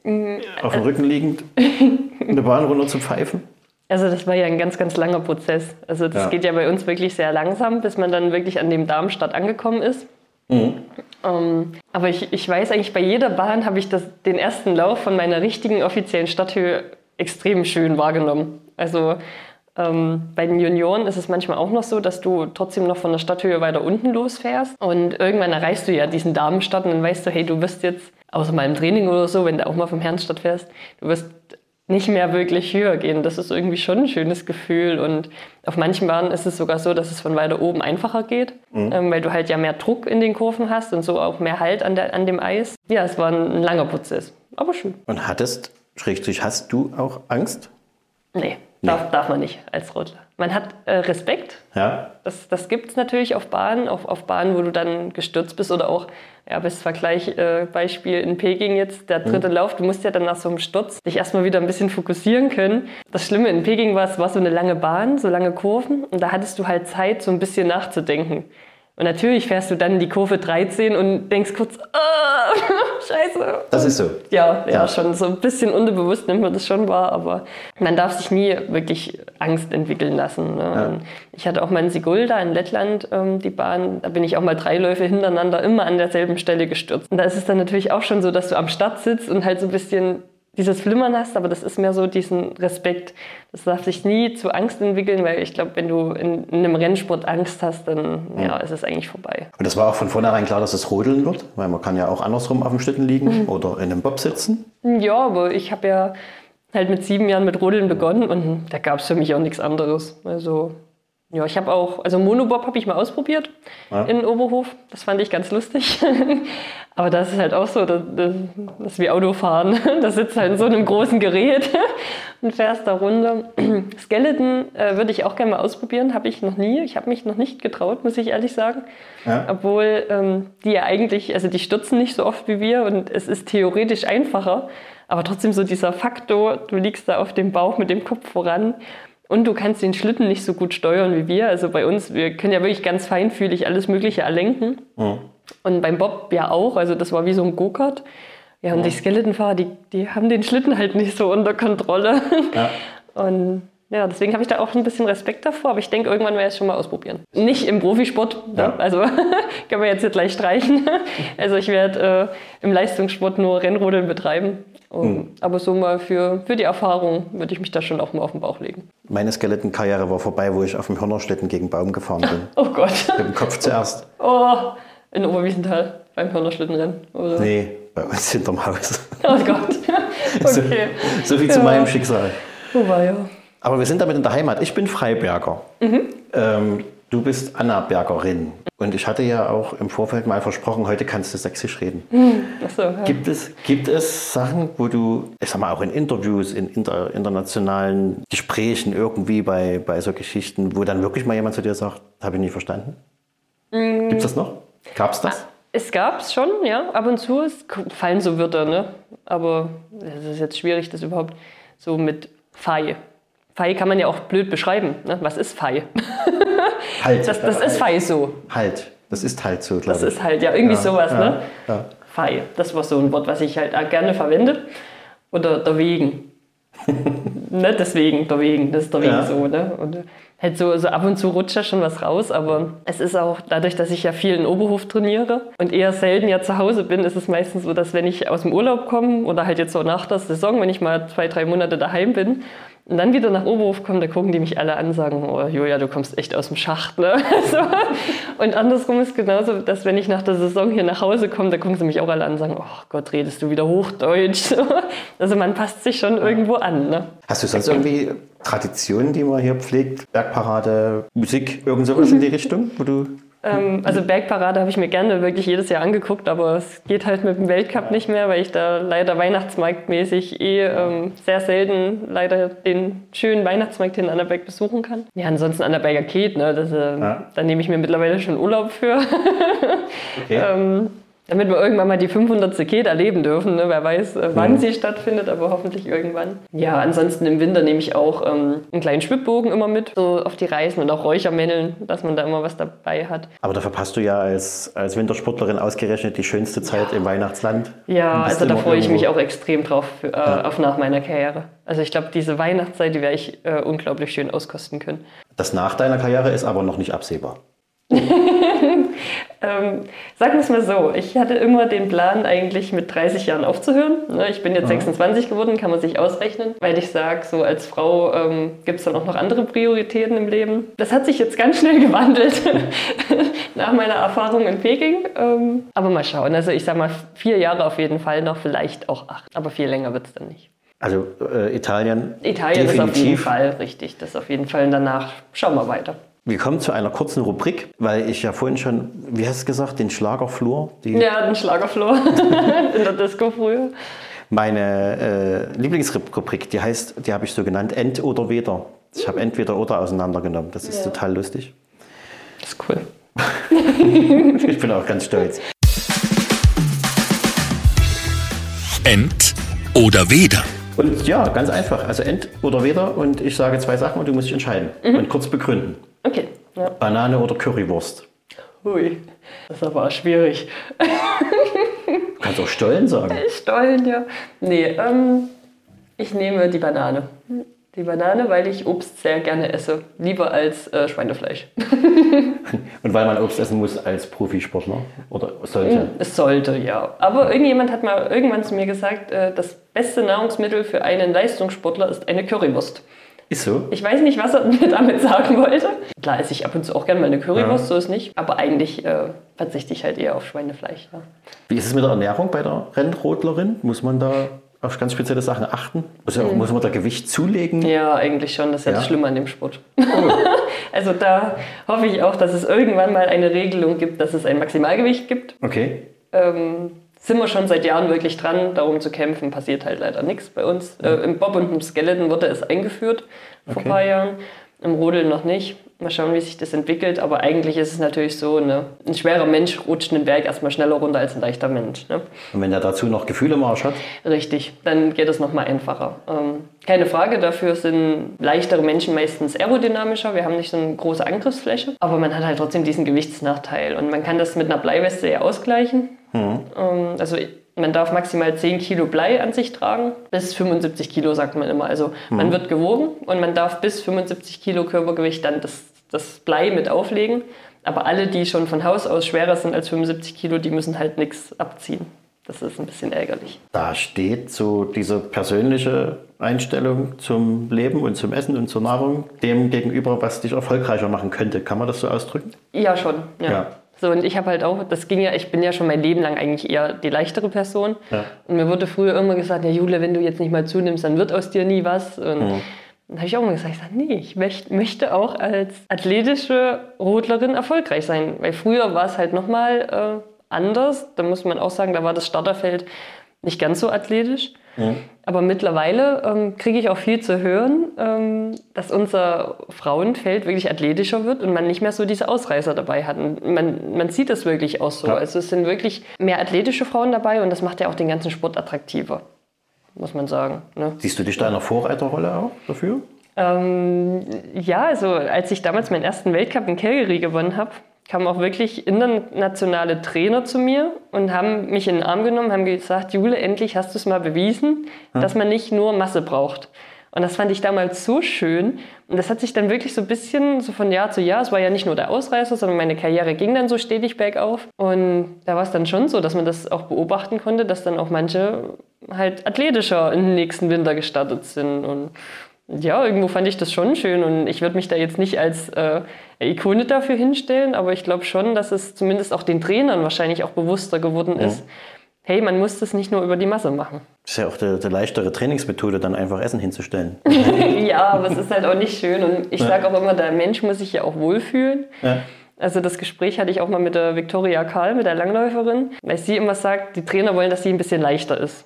mhm. auf dem Rücken liegend [LAUGHS] eine Bahn runter zu pfeifen? Also das war ja ein ganz, ganz langer Prozess. Also das ja. geht ja bei uns wirklich sehr langsam, bis man dann wirklich an dem Darmstadt angekommen ist. Mhm. Ähm, aber ich, ich weiß eigentlich, bei jeder Bahn habe ich das, den ersten Lauf von meiner richtigen offiziellen Stadthöhe extrem schön wahrgenommen. Also ähm, bei den Junioren ist es manchmal auch noch so, dass du trotzdem noch von der Stadthöhe weiter unten losfährst. Und irgendwann erreichst du ja diesen Darmstadt und dann weißt du, hey, du wirst jetzt, außer mal im Training oder so, wenn du auch mal vom Herrenstadt fährst, du wirst nicht mehr wirklich höher gehen. Das ist irgendwie schon ein schönes Gefühl. Und auf manchen Bahnen ist es sogar so, dass es von weiter oben einfacher geht, mhm. ähm, weil du halt ja mehr Druck in den Kurven hast und so auch mehr Halt an, der, an dem Eis. Ja, es war ein, ein langer Prozess, aber schön. Und hattest, schrägstrich, hast du auch Angst? Nee, nee. Darf, darf man nicht als Rodler. Man hat äh, Respekt. Ja. Das, das gibt es natürlich auf Bahnen, auf, auf Bahnen, wo du dann gestürzt bist oder auch, ja, bis Vergleichbeispiel äh, in Peking jetzt, der dritte mhm. Lauf, du musst ja dann nach so einem Sturz dich erstmal wieder ein bisschen fokussieren können. Das Schlimme in Peking war, es war so eine lange Bahn, so lange Kurven und da hattest du halt Zeit, so ein bisschen nachzudenken. Und natürlich fährst du dann die Kurve 13 und denkst kurz, oh, [LAUGHS] scheiße. Das ist so. Ja, ja, ja, schon so ein bisschen unterbewusst nimmt man das schon wahr, aber man darf sich nie wirklich Angst entwickeln lassen. Ne? Ja. Ich hatte auch mal in Sigulda in Lettland ähm, die Bahn, da bin ich auch mal drei Läufe hintereinander immer an derselben Stelle gestürzt. Und da ist es dann natürlich auch schon so, dass du am Start sitzt und halt so ein bisschen dieses Flimmern hast, aber das ist mehr so diesen Respekt. Das darf sich nie zu Angst entwickeln, weil ich glaube, wenn du in, in, einem Rennsport Angst hast, dann ja, ist es eigentlich vorbei. Und das war auch von vornherein klar, dass es rodeln wird, weil man kann ja auch andersrum auf dem Schlitten liegen mhm. oder in einem Bob sitzen. Ja, aber ich habe ja halt mit sieben Jahren mit Rodeln begonnen und da gab es für mich auch nichts anderes. Also Ja, ich habe auch, also Monobob habe ich mal ausprobiert Ja. in Oberhof. Das fand ich ganz lustig. [LAUGHS] Aber das ist halt auch so, [LAUGHS] das, das, ist wie Autofahren. Da sitzt halt in so einem großen Gerät [LAUGHS] und fährst da runter. [CLEARS THROAT] Skeleton äh, würde ich auch gerne mal ausprobieren, habe ich noch nie. Ich habe mich noch nicht getraut, muss ich ehrlich sagen. Ja. Obwohl ähm, die ja eigentlich, also die stürzen nicht so oft wie wir und es ist theoretisch einfacher. Aber trotzdem so dieser Faktor, du liegst da auf dem Bauch mit dem Kopf voran und du kannst den Schlitten nicht so gut steuern wie wir. Also bei uns, wir können ja wirklich ganz feinfühlig alles Mögliche erlenken. Und beim Bob ja auch. Also das war wie so ein Go-Kart. Ja, und die Skeletonfahrer, die, die haben den Schlitten halt nicht so unter Kontrolle. Ja. [LAUGHS] Und ja, deswegen habe ich da auch ein bisschen Respekt davor. Aber ich denke, irgendwann werde ich es schon mal ausprobieren. Nicht im Profisport. Ja. Ne? Also [LAUGHS] können wir jetzt hier gleich streichen. [LAUGHS] Also ich werde äh, im Leistungssport nur Rennrodeln betreiben. Um, Aber so mal für, für die Erfahrung würde ich mich da schon auch mal auf den Bauch legen. Meine Skeletonkarriere war vorbei, wo ich auf dem Hörnerschlitten gegen Baum gefahren bin. [LAUGHS] Oh Gott. Mit dem Kopf zuerst. Oh, in Oberwiesenthal beim Hörnerschlittenrennen. Oder? Nee, bei uns hinterm Haus. [LAUGHS] Oh Gott. [LAUGHS] Okay. So viel zu Ja. meinem Schicksal. Wo war ja? Aber wir sind damit in der Heimat. Ich bin Freiberger. Mhm. Ähm, du bist Annabergerin. Und ich hatte ja auch im Vorfeld mal versprochen, heute kannst du sächsisch reden. Achso, ja. Gibt, es, gibt es Sachen, wo du, ich sag mal, auch in Interviews, in inter, internationalen Gesprächen irgendwie bei, bei so Geschichten, wo dann wirklich mal jemand zu dir sagt, habe ich nicht verstanden? Mm. Gibt es das noch? Gab es das? Es gab es schon, ja. Ab und zu es fallen so Wörter, ne? Aber es ist jetzt schwierig, das überhaupt so mit Fei. Fei kann man ja auch blöd beschreiben. Ne? Was ist Fei? [LAUGHS] Halt. Das, das ist Fei so. Halt. Das ist halt so, glaube Das ich. ist halt ja irgendwie sowas, ja, ne? ja. Fei. Das war so ein Wort, was ich halt auch gerne verwende. Oder der Wegen. [LAUGHS] ne? Deswegen, der Wegen. Das ist der Weg Ja. so, ne? Und halt so, so ab und zu rutscht ja schon was raus, aber es ist auch dadurch, dass ich ja viel in Oberhof trainiere und eher selten ja zu Hause bin, ist es meistens so, dass wenn ich aus dem Urlaub komme oder halt jetzt so nach der Saison, wenn ich mal zwei, drei Monate daheim bin, und dann wieder nach Oberhof komme, da gucken die mich alle an und sagen, oh Julia, du kommst echt aus dem Schacht. Ne? [LAUGHS] so. Und andersrum ist genauso, dass wenn ich nach der Saison hier nach Hause komme, da gucken sie mich auch alle an und sagen, oh Gott, redest du wieder Hochdeutsch. [LAUGHS] So. Also man passt sich schon irgendwo an. Ne? Hast du sonst irgendwie Traditionen, die man hier pflegt? Bergparade, Musik, irgend sowas in die [LAUGHS] Richtung, wo du. Ähm, also Bergparade habe ich mir gerne wirklich jedes Jahr angeguckt, aber es geht halt mit dem Weltcup nicht mehr, weil ich da leider weihnachtsmarktmäßig eh ähm, sehr selten leider den schönen Weihnachtsmarkt in Annaberg besuchen kann. Ja, ansonsten Annaberger geht, ne? Das, äh, Ja. Da nehme ich mir mittlerweile schon Urlaub für. [LAUGHS] Okay. ähm, damit wir irgendwann mal die 500. Ket erleben dürfen. Ne? Wer weiß, äh, wann Mhm. sie stattfindet, aber hoffentlich irgendwann. Ja, ansonsten im Winter nehme ich auch ähm, einen kleinen Schwibbogen immer mit, so auf die Reisen und auch Räuchermänneln, dass man da immer was dabei hat. Aber da verpasst du ja als, als Wintersportlerin ausgerechnet die schönste Zeit im Weihnachtsland. Ja, also da freue ich mich auch extrem drauf für, äh, auf nach meiner Karriere. Also ich glaube, diese Weihnachtszeit, die werde ich äh, unglaublich schön auskosten können. Das nach deiner Karriere ist aber noch nicht absehbar. [LAUGHS] Ähm, sagen wir es mal so, ich hatte immer den Plan, eigentlich mit 30 Jahren aufzuhören. Ne, Ich bin jetzt 26 geworden, kann man sich ausrechnen, weil ich sage, so als Frau ähm, gibt es dann auch noch andere Prioritäten im Leben. Das hat sich jetzt ganz schnell [LAUGHS] gewandelt [LAUGHS] nach meiner Erfahrung in Peking. Ähm, aber mal schauen, also ich sage mal vier Jahre auf jeden Fall noch, vielleicht auch acht, aber viel länger wird es dann nicht. Also äh, Italien. Italien ist auf jeden definitiv. Fall richtig, das auf jeden Fall und danach schauen wir weiter. Wir kommen zu einer kurzen Rubrik, weil ich ja vorhin schon, wie hast du gesagt, den Schlagerflur, die, Ja, den Schlagerflor [LAUGHS] in der Disco früher. meine äh, Lieblingsrubrik, die heißt, die habe ich so genannt, End oder Weder. Ich habe entweder oder auseinandergenommen. Das ist Ja. total lustig. Das ist cool. [LAUGHS] Ich bin auch ganz stolz. Ent oder Weder. Und ja, ganz einfach. Also End oder Weder. Und ich sage zwei Sachen und du musst dich entscheiden. Und kurz begründen. Okay. Ja. Banane oder Currywurst. Hui, das ist aber schwierig. Du kannst auch Stollen sagen. [LAUGHS] Stollen, ja. Nee, ähm, ich nehme die Banane. Die Banane, weil ich Obst sehr gerne esse. Lieber als äh, Schweinefleisch. [LAUGHS] Und weil man Obst essen muss als Profisportler. Oder sollte. Es sollte, ja. Aber irgendjemand hat mal irgendwann zu mir gesagt, äh, das beste Nahrungsmittel für einen Leistungssportler ist eine Currywurst. Ist so. Ich weiß nicht, was er [LAUGHS] mir damit sagen wollte. Klar esse ich ab und zu auch gerne mal eine Currywurst, so ist nicht. Aber eigentlich äh, verzichte ich halt eher auf Schweinefleisch. Ja. Wie ist es mit der Ernährung bei der Rennrodlerin? Muss man da auf ganz spezielle Sachen achten? Also muss man da Gewicht zulegen? Ja, eigentlich schon. Das ist ja, Ja? das Schlimme an dem Sport. [LAUGHS] also da hoffe ich auch, dass es irgendwann mal eine Regelung gibt, dass es ein Maximalgewicht gibt. Okay. Ähm, sind wir schon seit Jahren wirklich dran, darum zu kämpfen. Passiert halt leider nichts bei uns. Äh, Im Bob und im Skeleton wurde es eingeführt vor Okay. ein paar Jahren. Im Rodeln noch nicht. Mal schauen, wie sich das entwickelt. Aber eigentlich ist es natürlich so, ne? ein schwerer Mensch rutscht einen Berg erstmal schneller runter als ein leichter Mensch. Ne? Und wenn er dazu noch Gefühle im Arsch hat? Richtig, dann geht es nochmal einfacher. Ähm, keine Frage, dafür sind leichtere Menschen meistens aerodynamischer. Wir haben nicht so eine große Angriffsfläche, aber man hat halt trotzdem diesen Gewichtsnachteil. Und man kann das mit einer Bleiweste ja ausgleichen. Ähm, also man darf maximal 10 Kilo Blei an sich tragen, bis 75 Kilo sagt man immer. Also man wird gewogen und man darf bis 75 Kilo Körpergewicht dann das, das Blei mit auflegen. Aber alle, die schon von Haus aus schwerer sind als 75 Kilo, die müssen halt nichts abziehen. Das ist ein bisschen ärgerlich. Da steht so diese persönliche Einstellung zum Leben und zum Essen und zur Nahrung dem gegenüber, was dich erfolgreicher machen könnte. Kann man das so ausdrücken? Ja, schon. Ja. Ja. So, und ich habe halt auch, das ging ja, ich bin ja schon mein Leben lang eigentlich eher die leichtere Person. Ja. Und mir wurde früher immer gesagt, ja Jule, wenn du jetzt nicht mal zunimmst, dann wird aus dir nie was. Und Mhm. dann habe ich auch immer gesagt, ich sag, nee, ich möcht, möchte auch als athletische Rodlerin erfolgreich sein. Weil früher war es halt nochmal äh, anders. Da muss man auch sagen, da war das Starterfeld nicht ganz so athletisch. Aber mittlerweile ähm, kriege ich auch viel zu hören, ähm, dass unser Frauenfeld wirklich athletischer wird und man nicht mehr so diese Ausreißer dabei hat. Und man, man sieht das wirklich auch so. Ja. Also es sind wirklich mehr athletische Frauen dabei und das macht ja auch den ganzen Sport attraktiver, muss man sagen. Ne? Siehst du dich da in einer Vorreiterrolle auch dafür? Ähm, ja, also als ich damals meinen ersten Weltcup in Calgary gewonnen habe, kamen auch wirklich internationale Trainer zu mir und haben mich in den Arm genommen, haben gesagt, Jule, endlich hast du es mal bewiesen, dass man nicht nur Masse braucht. Und das fand ich damals so schön. Und das hat sich dann wirklich so ein bisschen so von Jahr zu Jahr, es war ja nicht nur der Ausreißer, sondern meine Karriere ging dann so stetig bergauf. Und da war es dann schon so, dass man das auch beobachten konnte, dass dann auch manche halt athletischer in den nächsten Winter gestartet sind. Und ja, irgendwo fand ich das schon schön und ich würde mich da jetzt nicht als äh, Ikone dafür hinstellen, aber ich glaube schon, dass es zumindest auch den Trainern wahrscheinlich auch bewusster geworden ist. Hey, man muss das nicht nur über die Masse machen. Das ist ja auch die, die leichtere Trainingsmethode, dann einfach Essen hinzustellen. [LAUGHS] ja, aber es ist halt auch nicht schön und ich sage auch immer, der Mensch muss sich ja auch wohlfühlen. Ja. Also das Gespräch hatte ich auch mal mit der Victoria Karl, mit der Langläuferin, weil sie immer sagt, die Trainer wollen, dass sie ein bisschen leichter ist.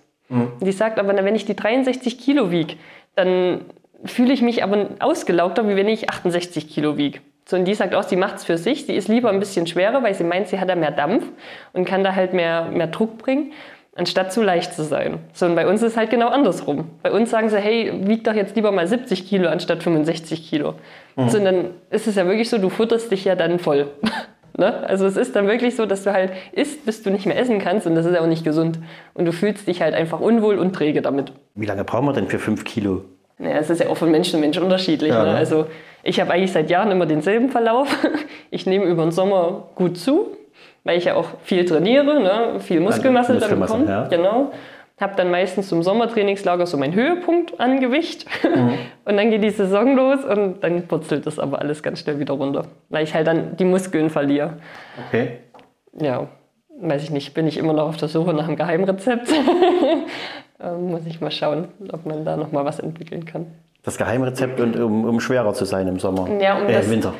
Die sagt aber, wenn ich die 63 Kilo wiege, dann fühle ich mich aber ausgelaugter, wie wenn ich 68 Kilo wiege. So, und die sagt auch, sie macht es für sich. Sie ist lieber ein bisschen schwerer, weil sie meint, sie hat da mehr Dampf und kann da halt mehr, mehr Druck bringen, anstatt zu leicht zu sein. So, und bei uns ist es halt genau andersrum. Bei uns sagen sie, hey, wieg doch jetzt lieber mal 70 Kilo anstatt 65 Kilo. So, und dann ist es ja wirklich so, du futterst dich ja dann voll. [LAUGHS] Ne? Also es ist dann wirklich so, dass du halt isst, bis du nicht mehr essen kannst und das ist ja auch nicht gesund. Und du fühlst dich halt einfach unwohl und träge damit. Wie lange brauchen wir denn für 5 Kilo? Naja, es ist ja auch von Mensch zu Mensch unterschiedlich. Ja, ne? ne? Also ich habe eigentlich seit Jahren immer denselben Verlauf. [LAUGHS] Ich nehme über den Sommer gut zu, weil ich ja auch viel trainiere, ne? viel Muskelmasse dann Muskelmasse, bekomme. ja. Genau. Habe dann meistens zum Sommertrainingslager so meinen Höhepunkt an Gewicht. Mhm. [LAUGHS] Und dann geht die Saison los und dann purzelt das aber alles ganz schnell wieder runter. Weil ich halt dann die Muskeln verliere. Okay. Ja, weiß ich nicht, bin ich immer noch auf der Suche nach einem Geheimrezept. [LAUGHS] ähm, muss ich mal schauen, ob man da noch mal was entwickeln kann. Das Geheimrezept, und, um, um schwerer zu sein im Sommer. Ja, um äh, das- im Winter.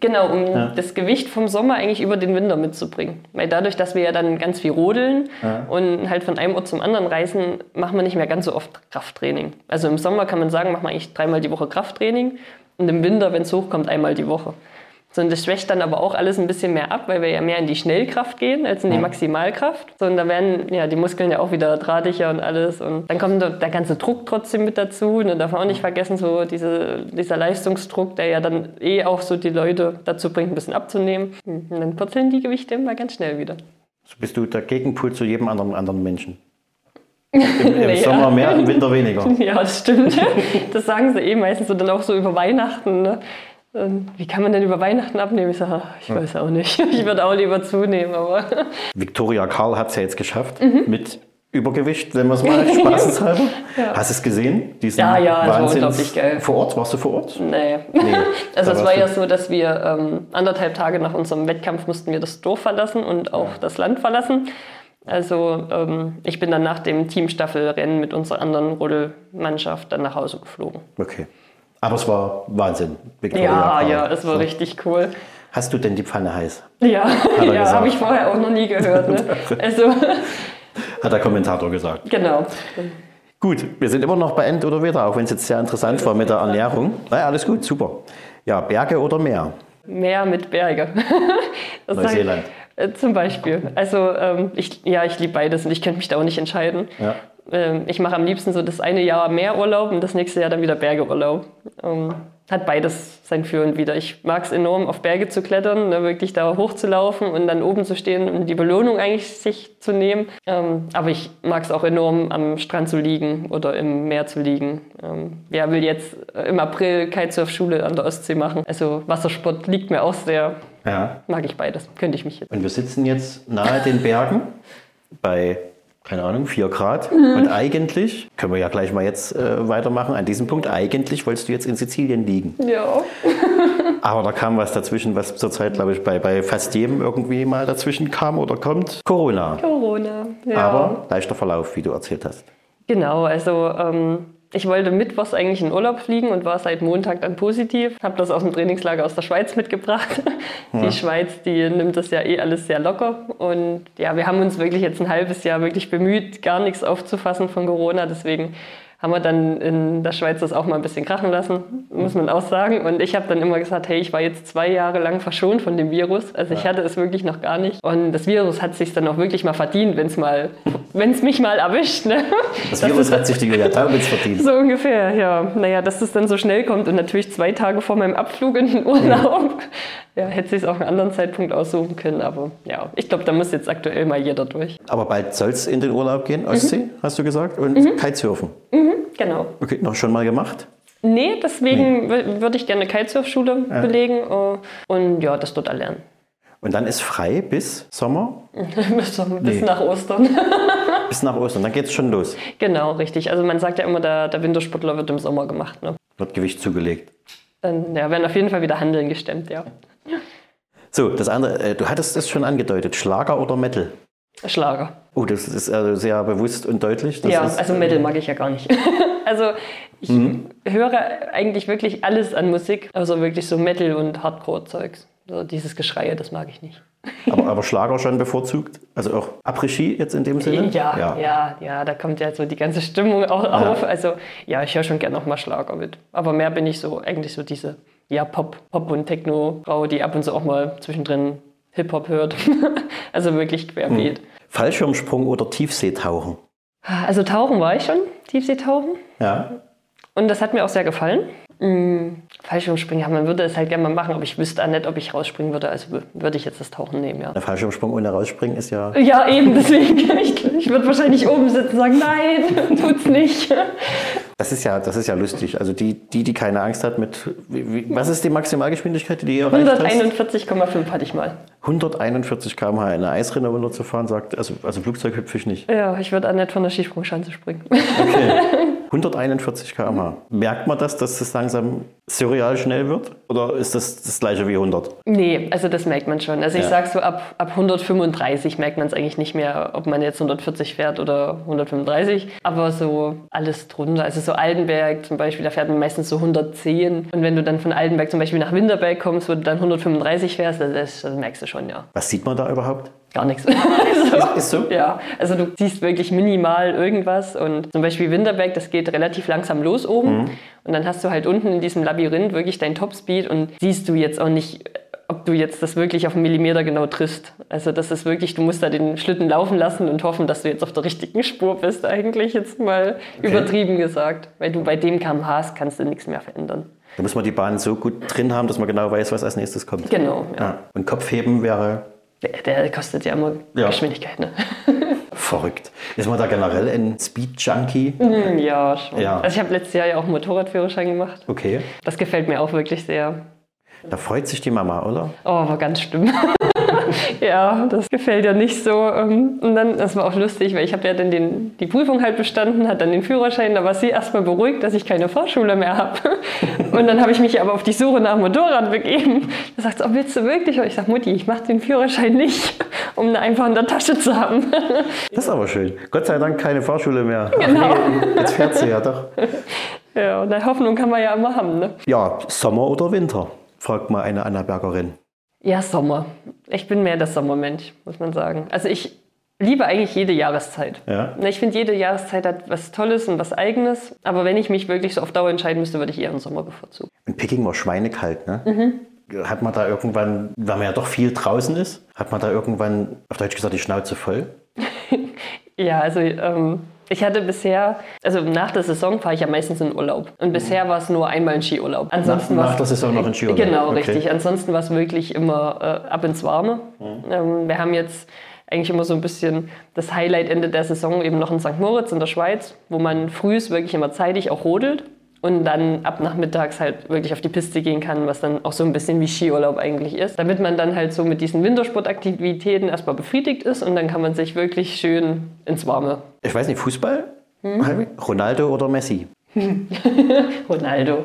Genau, um das Gewicht vom Sommer eigentlich über den Winter mitzubringen. Weil dadurch, dass wir ja dann ganz viel rodeln und halt von einem Ort zum anderen reisen, machen wir nicht mehr ganz so oft Krafttraining. Also im Sommer kann man sagen, machen wir eigentlich dreimal die Woche Krafttraining und im Winter, wenn es hochkommt, einmal die Woche. So, und das schwächt dann aber auch alles ein bisschen mehr ab, weil wir ja mehr in die Schnellkraft gehen als in die Maximalkraft. So, und da werden ja die Muskeln ja auch wieder drahtiger und alles. Und dann kommt der, ganze Druck trotzdem mit dazu. Und dann darf man auch nicht vergessen, so diese, dieser Leistungsdruck, der ja dann eh auch so die Leute dazu bringt, ein bisschen abzunehmen. Und dann purzeln die Gewichte immer ganz schnell wieder. So bist du der Gegenpol zu jedem anderen, anderen Menschen. [LAUGHS] Im, im Naja. Sommer mehr, im Winter [LAUGHS] weniger. Ja, das stimmt. Das sagen sie eh meistens so dann auch so über Weihnachten. Ne? Ähm, Wie kann man denn über Weihnachten abnehmen? Ich sage, ich weiß auch nicht. [LAUGHS] Ich würde auch lieber zunehmen, aber [LAUGHS] Victoria Karl hat es ja jetzt geschafft Mhm. mit Übergewicht, wenn wir es mal [LAUGHS] spaßeshalber. Hast du es gesehen? Diesen Ja, ja, es war Wahnsinns- unglaublich geil. Vor Ort? Warst du vor Ort? nee. da Also es war ja so, dass wir ähm, anderthalb Tage nach unserem Wettkampf mussten wir das Dorf verlassen und auch das Land verlassen. Also ähm, ich bin dann nach dem Teamstaffelrennen mit unserer anderen Rodelmannschaft dann nach Hause geflogen. Okay. Aber es war Wahnsinn. Victoria ja, Park. ja, es war so. richtig cool. Hast du denn die Pfanne heiß? Ja, [LAUGHS] ja habe ich vorher auch noch nie gehört. Ne? [LAUGHS] also, Hat der Kommentator gesagt. Genau. Gut, wir sind immer noch bei End oder Wetter, auch wenn es jetzt sehr interessant war mit der Ernährung. Naja, alles gut, super. Ja, Berge oder Meer? Meer mit Berge. [LAUGHS] Neuseeland. Äh, zum Beispiel. Also ähm, ich, ja, ich liebe beides und ich könnte mich da auch nicht entscheiden. Ja. Ähm, ich mache am liebsten so das eine Jahr Meerurlaub und das nächste Jahr dann wieder Bergeurlaub. Ähm, hat beides sein Für und Wider. Ich mag es enorm, auf Berge zu klettern, ne, wirklich da hochzulaufen und dann oben zu stehen und die Belohnung eigentlich sich zu nehmen. Ähm, aber ich mag es auch enorm, am Strand zu liegen oder im Meer zu liegen. Wer will jetzt im April Kitesurf-Schule an der Ostsee machen? Also Wassersport liegt mir auch sehr. Ja. Mag ich beides. Könnte ich mich jetzt. Und wir sitzen jetzt nahe den Bergen bei keine Ahnung, 4 Grad. Mhm. Und eigentlich, können wir ja gleich mal jetzt äh, weitermachen, an diesem Punkt, eigentlich wolltest du jetzt in Sizilien liegen. Ja. [LAUGHS] Aber da kam was dazwischen, was zurzeit, glaube ich, bei, bei fast jedem irgendwie mal dazwischen kam oder kommt. Corona. Corona, ja. Aber leichter Verlauf, wie du erzählt hast. Genau, also ähm, ich wollte mittwochs eigentlich in Urlaub fliegen und war seit Montag dann positiv. Habe das aus dem Trainingslager aus der Schweiz mitgebracht. [LAUGHS] Ja. Die Schweiz, die nimmt das ja eh alles sehr locker. Und ja, wir haben uns wirklich jetzt ein halbes Jahr wirklich bemüht, gar nichts aufzufassen von Corona. Deswegen haben wir dann in der Schweiz das auch mal ein bisschen krachen lassen, muss man auch sagen. Und ich habe dann immer gesagt, hey, ich war jetzt zwei Jahre lang verschont von dem Virus. Also ich hatte es wirklich noch gar nicht. Und das Virus hat sich dann auch wirklich mal verdient, wenn es mal, wenn es mich mal erwischt. Ne? Das, das Virus hat sich die Julia Taubitz verdient. So ungefähr, ja. Naja, dass es dann so schnell kommt und natürlich zwei Tage vor meinem Abflug in den Urlaub. Ja, hätte sich es auch einen anderen Zeitpunkt aussuchen können, aber ja, ich glaube, da muss jetzt aktuell mal jeder durch. Aber bald soll es in den Urlaub gehen, Ostsee, mhm. hast du gesagt, und mhm. Kitesurfen. Mhm, genau. Okay, noch schon mal gemacht? Nee, deswegen nee. würde ich gerne Kitesurfschule ja. belegen äh, und ja, das dort erlernen. Und dann ist frei bis Sommer? [LAUGHS] bis, nee. nach Ostern. [LAUGHS] bis nach Ostern, dann geht es schon los. Genau, richtig. Also man sagt ja immer, der, der Wintersportler wird im Sommer gemacht. Ne? Wird Gewicht zugelegt. Dann ja, werden auf jeden Fall wieder Handeln gestemmt, ja. So, das andere, äh, du hattest es schon angedeutet, Schlager oder Metal? Schlager. Oh, das ist also sehr bewusst und deutlich. Das ja, also Metal mag ich ja gar nicht. [LAUGHS] also ich mhm. höre eigentlich wirklich alles an Musik, also wirklich so Metal und Hardcore-Zeugs. So dieses Geschreie, das mag ich nicht. Aber, aber Schlager schon bevorzugt? Also auch Après-Ski jetzt in dem Sinne? Ja, ja, ja, ja, da kommt ja so die ganze Stimmung auch auf. Also ja, ich höre schon gerne noch mal Schlager mit. Aber mehr bin ich so, eigentlich so diese ja, Pop, Pop und Techno-Frau, die ab und zu auch mal zwischendrin Hip-Hop hört. [LAUGHS] also wirklich querbeet. Hm. Fallschirmsprung oder Tiefseetauchen? Also Tauchen war ich schon, Tiefseetauchen. Ja. Und das hat mir auch sehr gefallen. Mhm. Fallschirmspringen, ja, man würde es halt gerne mal machen, aber ich wüsste auch nicht, ob ich rausspringen würde. Also würde ich jetzt das Tauchen nehmen, ja. Der Fallschirmsprung ohne rausspringen ist ja. Ja, eben, deswegen. [LAUGHS] Ich, ich würde wahrscheinlich oben sitzen und sagen, nein, [LAUGHS] tut's nicht. Das ist ja, das ist ja lustig. Also die, die, die keine Angst hat mit, wie, was ist die Maximalgeschwindigkeit, die ihr erreicht 141,5 hatte ich mal. 141 km/h in eine Eisrinne runterzufahren, sagt, also, also Flugzeug hüpfe ich nicht. Ja, ich würde auch nicht von der Skisprungschanze springen. Okay. [LAUGHS] 141 km/h. Merkt man das, dass das langsam surreal schnell wird? Oder ist das das gleiche wie 100? Nee, also das merkt man schon. Also ich ja. sage so, ab, ab 135 merkt man es eigentlich nicht mehr, ob man jetzt 140 fährt oder 135. Aber so alles drunter, also so Altenberg zum Beispiel, da fährt man meistens so 110. Und wenn du dann von Altenberg zum Beispiel nach Winterberg kommst, wo du dann 135 fährst, das, das merkst du schon, ja. Was sieht man da überhaupt? Gar nichts. also, ist, ist, so? Ja, also du siehst wirklich minimal irgendwas und zum Beispiel Winterberg, das geht relativ langsam los oben mhm. und dann hast du halt unten in diesem Labyrinth wirklich dein Topspeed und siehst du jetzt auch nicht, ob du jetzt das wirklich auf einen Millimeter genau triffst. Also das ist wirklich, du musst da den Schlitten laufen lassen und hoffen, dass du jetzt auf der richtigen Spur bist, eigentlich jetzt mal okay. übertrieben gesagt. Weil du bei dem kmh kannst du nichts mehr verändern. Da muss man die Bahn so gut drin haben, dass man genau weiß, was als nächstes kommt. Genau. Ja. Ja. Und Kopfheben wäre der, kostet ja immer ja. Geschwindigkeit, ne? [LAUGHS] Verrückt. Ist man da generell ein Speed-Junkie? Mm, ja, schon. Ja. Also ich habe letztes Jahr ja auch einen Motorradführerschein gemacht. Okay. Das gefällt mir auch wirklich sehr. Da freut sich die Mama, oder? Oh, war ganz schlimm. [LAUGHS] [LAUGHS] ja, das gefällt ja nicht so. Ähm, und dann, das war auch lustig, weil ich habe ja dann den, die Prüfung halt bestanden, hat dann den Führerschein, da war sie erstmal beruhigt, dass ich keine Fahrschule mehr habe. [LAUGHS] Und dann habe ich mich aber auf die Suche nach Motorrad begeben. Da sagt sie, oh, willst du wirklich? Und ich sage, Mutti, ich mache den Führerschein nicht. [LAUGHS] um einfach in der Tasche zu haben. Das ist aber schön. Gott sei Dank keine Fahrschule mehr. Genau. Ach jetzt fährt sie ja doch. Ja, und eine Hoffnung kann man ja immer haben. Ne? Ja, Sommer oder Winter? Fragt mal eine Annabergerin. Ja, Sommer. Ich bin mehr der Sommermensch, muss man sagen. Also ich liebe eigentlich jede Jahreszeit. Ja. Ich finde, jede Jahreszeit hat was Tolles und was Eigenes. Aber wenn ich mich wirklich so auf Dauer entscheiden müsste, würde ich eher den Sommer bevorzugen. In Peking war schweinekalt, ne? Mhm. Hat man da irgendwann, weil man ja doch viel draußen ist, hat man da irgendwann, auf Deutsch gesagt, die Schnauze voll? [LAUGHS] Ja, also ähm, ich hatte bisher, also nach der Saison fahre ich ja meistens in Urlaub. Und bisher war es nur einmal ein Skiurlaub. Ansonsten Nach- nach der Saison noch ein Skiurlaub, Genau, okay. richtig. Ansonsten war es wirklich immer äh, ab ins Warme. Ähm, wir haben jetzt eigentlich immer so ein bisschen das Highlight Ende der Saison eben noch in St. Moritz in der Schweiz, wo man frühs wirklich immer zeitig auch rodelt und dann ab nachmittags halt wirklich auf die Piste gehen kann, was dann auch so ein bisschen wie Skiurlaub eigentlich ist. Damit man dann halt so mit diesen Wintersportaktivitäten erstmal befriedigt ist und dann kann man sich wirklich schön ins Warme. Ich weiß nicht, Fußball? Mhm. Ronaldo oder Messi? [LAUGHS] Ronaldo.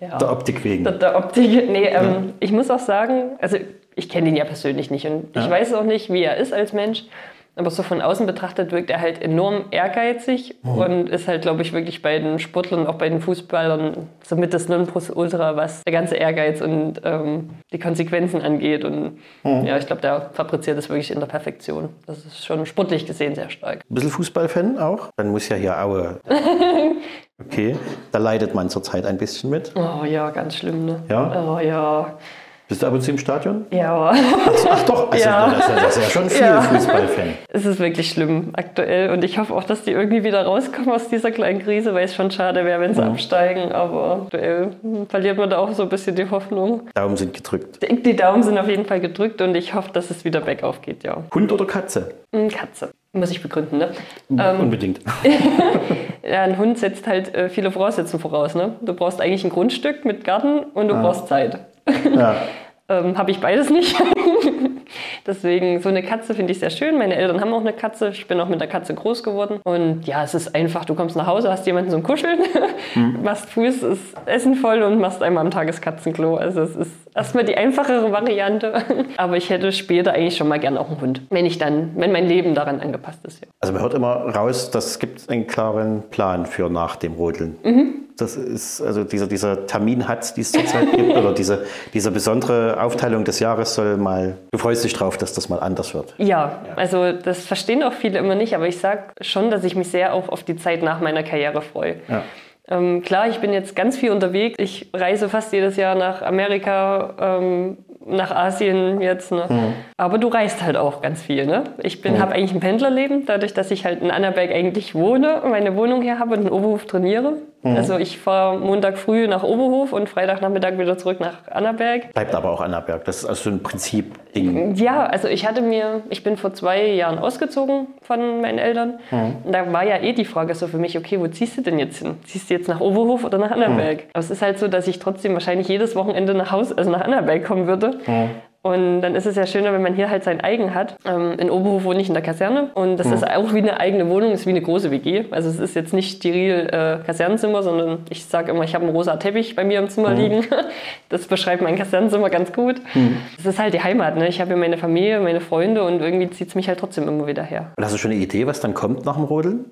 Ja. Der Optik wegen. Der, der Optik. Nee, ähm, ich muss auch sagen, also ich kenne ihn ja persönlich nicht und ich Ja. weiß auch nicht, wie er ist als Mensch. Aber so von außen betrachtet wirkt er halt enorm ehrgeizig und ist halt, glaube ich, wirklich bei den Sportlern, auch bei den Fußballern, somit das Nonplusultra, was der ganze Ehrgeiz und ähm, die Konsequenzen angeht. Und ja, ich glaube, der fabriziert das wirklich in der Perfektion. Das ist schon sportlich gesehen sehr stark. Ein bisschen Fußballfan auch? Dann muss ja hier Aue. [LAUGHS] Okay, da leidet man zurzeit ein bisschen mit. Oh ja, ganz schlimm, ne? Ja? Oh ja. Bist du ab und zu im Stadion? Ja. Ach doch, also Ja. das, ist, das ist ja schon viel Ja. Fußballfan. Es ist wirklich schlimm aktuell und ich hoffe auch, dass die irgendwie wieder rauskommen aus dieser kleinen Krise, weil es schon schade wäre, wenn sie absteigen. Aber aktuell verliert man da auch so ein bisschen die Hoffnung. Daumen sind gedrückt. Die Daumen sind auf jeden Fall gedrückt und ich hoffe, dass es wieder bergauf geht, ja. Hund oder Katze? Hm, Katze. Muss ich begründen, ne? Ähm, Unbedingt. [LAUGHS] ja, ein Hund setzt halt äh, viele Voraussetzungen voraus, ne? Du brauchst eigentlich ein Grundstück mit Garten und du brauchst Zeit. Ja. [LAUGHS] Ähm, Habe ich beides nicht. [LAUGHS] Deswegen, so eine Katze finde ich sehr schön. Meine Eltern haben auch eine Katze. Ich bin auch mit der Katze groß geworden. Und ja, es ist einfach, du kommst nach Hause, hast jemanden zum Kuscheln, [LAUGHS] machst Fuß, ist Essen voll und machst einmal am Tag das Katzenklo. Also es ist erstmal die einfachere Variante. Aber ich hätte später eigentlich schon mal gern auch einen Hund. Wenn ich dann, wenn mein Leben daran angepasst ist, ja. Also man hört immer raus, dass es gibt einen klaren Plan für nach dem Rodeln. Mhm. Das ist also dieser, dieser Terminhatz, die es zurzeit [LAUGHS] gibt, oder diese, diese besondere Aufteilung des Jahres soll mal, du freust dich drauf, dass das mal anders wird. Ja, also das verstehen auch viele immer nicht, aber ich sage schon, dass ich mich sehr auch auf die Zeit nach meiner Karriere freue. Ja. Ähm, klar, ich bin jetzt ganz viel unterwegs. Ich reise fast jedes Jahr nach Amerika, ähm, nach Asien jetzt. Ne? Aber du reist halt auch ganz viel. Ne? Ich bin, habe eigentlich ein Pendlerleben, dadurch, dass ich halt in Annaberg eigentlich wohne, meine Wohnung hier habe und in Oberhof trainiere. Also ich fahre Montag früh nach Oberhof und Freitagnachmittag wieder zurück nach Annaberg. Bleibt aber auch Annaberg. Das ist also so ein Prinzip-Ding. Ja, also ich hatte mir, ich bin vor zwei Jahren ausgezogen von meinen Eltern. Und da war ja eh die Frage so für mich, okay, wo ziehst du denn jetzt hin? Ziehst du jetzt nach Oberhof oder nach Annaberg? Aber es ist halt so, dass ich trotzdem wahrscheinlich jedes Wochenende nach Haus, also nach Annaberg kommen würde. Und dann ist es ja schöner, wenn man hier halt sein eigen hat. Ähm, in Oberhof wohne ich in der Kaserne und das ist auch wie eine eigene Wohnung, ist wie eine große WG. Also es ist jetzt nicht steril äh, Kasernenzimmer, sondern ich sage immer, ich habe einen rosa Teppich bei mir im Zimmer liegen. [LAUGHS] Das beschreibt mein Kasernenzimmer ganz gut. Es ist halt die Heimat. Ne? Ich habe hier meine Familie, meine Freunde und irgendwie zieht es mich halt trotzdem immer wieder her. Und hast du schon eine Idee, was dann kommt nach dem Rodeln?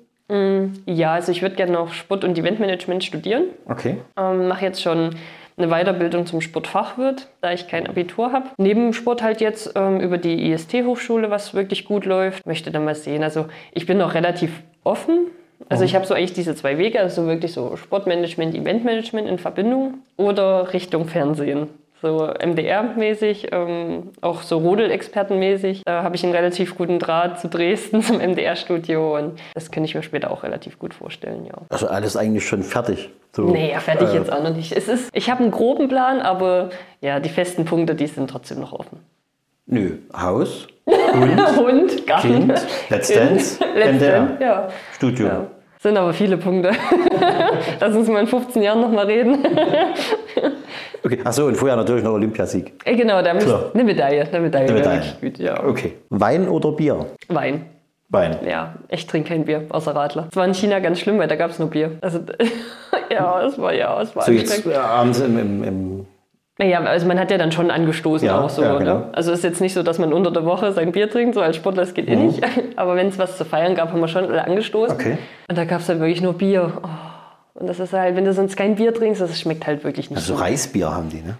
Ja, also ich würde gerne noch Sport- und Eventmanagement studieren. Okay. Ähm, mache jetzt schon eine Weiterbildung zum Sportfachwirt, da ich kein Abitur habe. Neben Sport halt jetzt ähm, über die IST-Hochschule, was wirklich gut läuft. Möchte dann mal sehen. Also ich bin noch relativ offen. Also ich habe so eigentlich diese zwei Wege, also wirklich so Sportmanagement, Eventmanagement in Verbindung oder Richtung Fernsehen. So MDR-mäßig, ähm, auch so Rodel-Experten-mäßig. Da habe ich einen relativ guten Draht zu Dresden [LAUGHS] zum MDR-Studio und das könnte ich mir später auch relativ gut vorstellen, ja. Also alles eigentlich schon fertig. So, Nee, ja, fertig äh, jetzt auch noch nicht. Es ist, ich habe einen groben Plan, aber ja, die festen Punkte, die sind trotzdem noch offen. Nö, Haus, [LAUGHS] Hund, Garten. Kind, Let's [LAUGHS] Dance, Let's Dance, ja. Studio. ja. Sind aber viele Punkte. [LAUGHS] Lass uns mal in 15 Jahren nochmal reden. [LAUGHS] Okay. Achso, und vorher natürlich noch Olympiasieg. Äh, genau, da eine Medaille. Eine Medaille, Eine Medaille. gut, ja. Okay. Wein oder Bier? Wein. Wein. Ja, ich trinke kein Bier, außer Radler. Es war in China ganz schlimm, weil da gab es nur Bier. Also, [LAUGHS] ja, es war, ja, es war So jetzt äh, abends im, im, im Naja, also man hat ja dann schon angestoßen Ja, auch so. ja, genau. ne? Also es ist jetzt nicht so, dass man unter der Woche sein Bier trinkt, so als Sportler, das geht eh nicht. [LAUGHS] Aber wenn es was zu feiern gab, haben wir schon alle angestoßen. Mhm. Okay. Und da gab es dann wirklich nur Bier. Oh. Und das ist halt, wenn du sonst kein Bier trinkst, das schmeckt halt wirklich nicht Also so. Reisbier haben die, ne?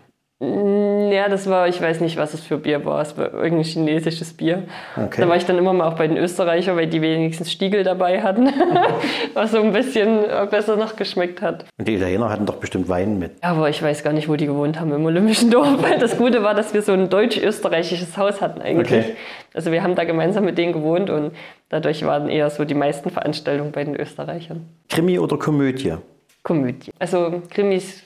Ja, das war, ich weiß nicht, was es für Bier war. Es war irgendein chinesisches Bier. Okay. Da war ich dann immer mal auch bei den Österreichern, weil die wenigstens Stiegel dabei hatten, [LAUGHS] was so ein bisschen äh, besser noch geschmeckt hat. Und die Italiener hatten doch bestimmt Wein mit. Aber ich weiß gar nicht, wo die gewohnt haben im Olympischen Dorf. Das Gute war, dass wir so ein deutsch-österreichisches Haus hatten eigentlich. Okay. Also wir haben da gemeinsam mit denen gewohnt und dadurch waren eher so die meisten Veranstaltungen bei den Österreichern. Krimi oder Komödie? Komödie. Also Krimis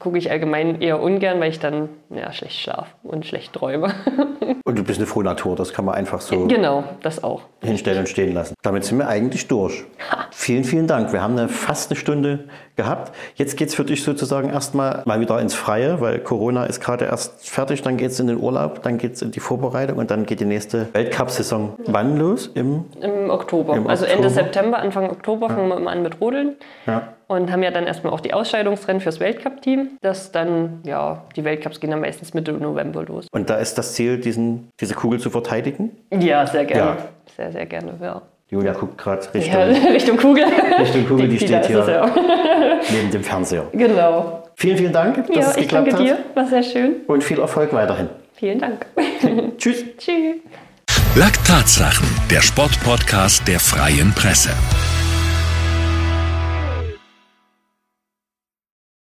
gucke ich allgemein eher ungern, weil ich dann ja, schlecht schlafe und schlecht träume. [LAUGHS] Und du bist eine frohe Natur, das kann man einfach so genau, das auch. hinstellen und stehen lassen. Damit sind wir eigentlich durch. Vielen, vielen Dank. Wir haben eine, fast eine Stunde gehabt. Jetzt geht es für dich sozusagen erstmal mal wieder ins Freie, weil Corona ist gerade erst fertig. Dann geht es in den Urlaub, dann geht es in die Vorbereitung und dann geht die nächste Weltcup-Saison wann los? Im, Im Oktober. Im also Ende Oktober. September, Anfang Oktober fangen wir immer an mit Rodeln. ja. Und haben ja dann erstmal auch die Ausscheidungsrennen fürs Weltcup-Team. Das dann, ja, die Weltcups gehen dann meistens Mitte November los. Und da ist das Ziel, diesen, diese Kugel zu verteidigen. Ja, sehr gerne. Ja. Sehr, sehr gerne, ja. Julia guckt gerade Richtung, ja [LAUGHS] Richtung Kugel. Richtung Kugel, die, da steht hier ja. [LAUGHS] neben dem Fernseher. Genau. Vielen, vielen Dank, dass Ja, es ich geklappt danke dir. hat. War sehr schön. Und viel Erfolg weiterhin. Vielen Dank. [LAUGHS] Tschüss. Tschüss. Laktatsachen, der Sportpodcast der Freien Presse.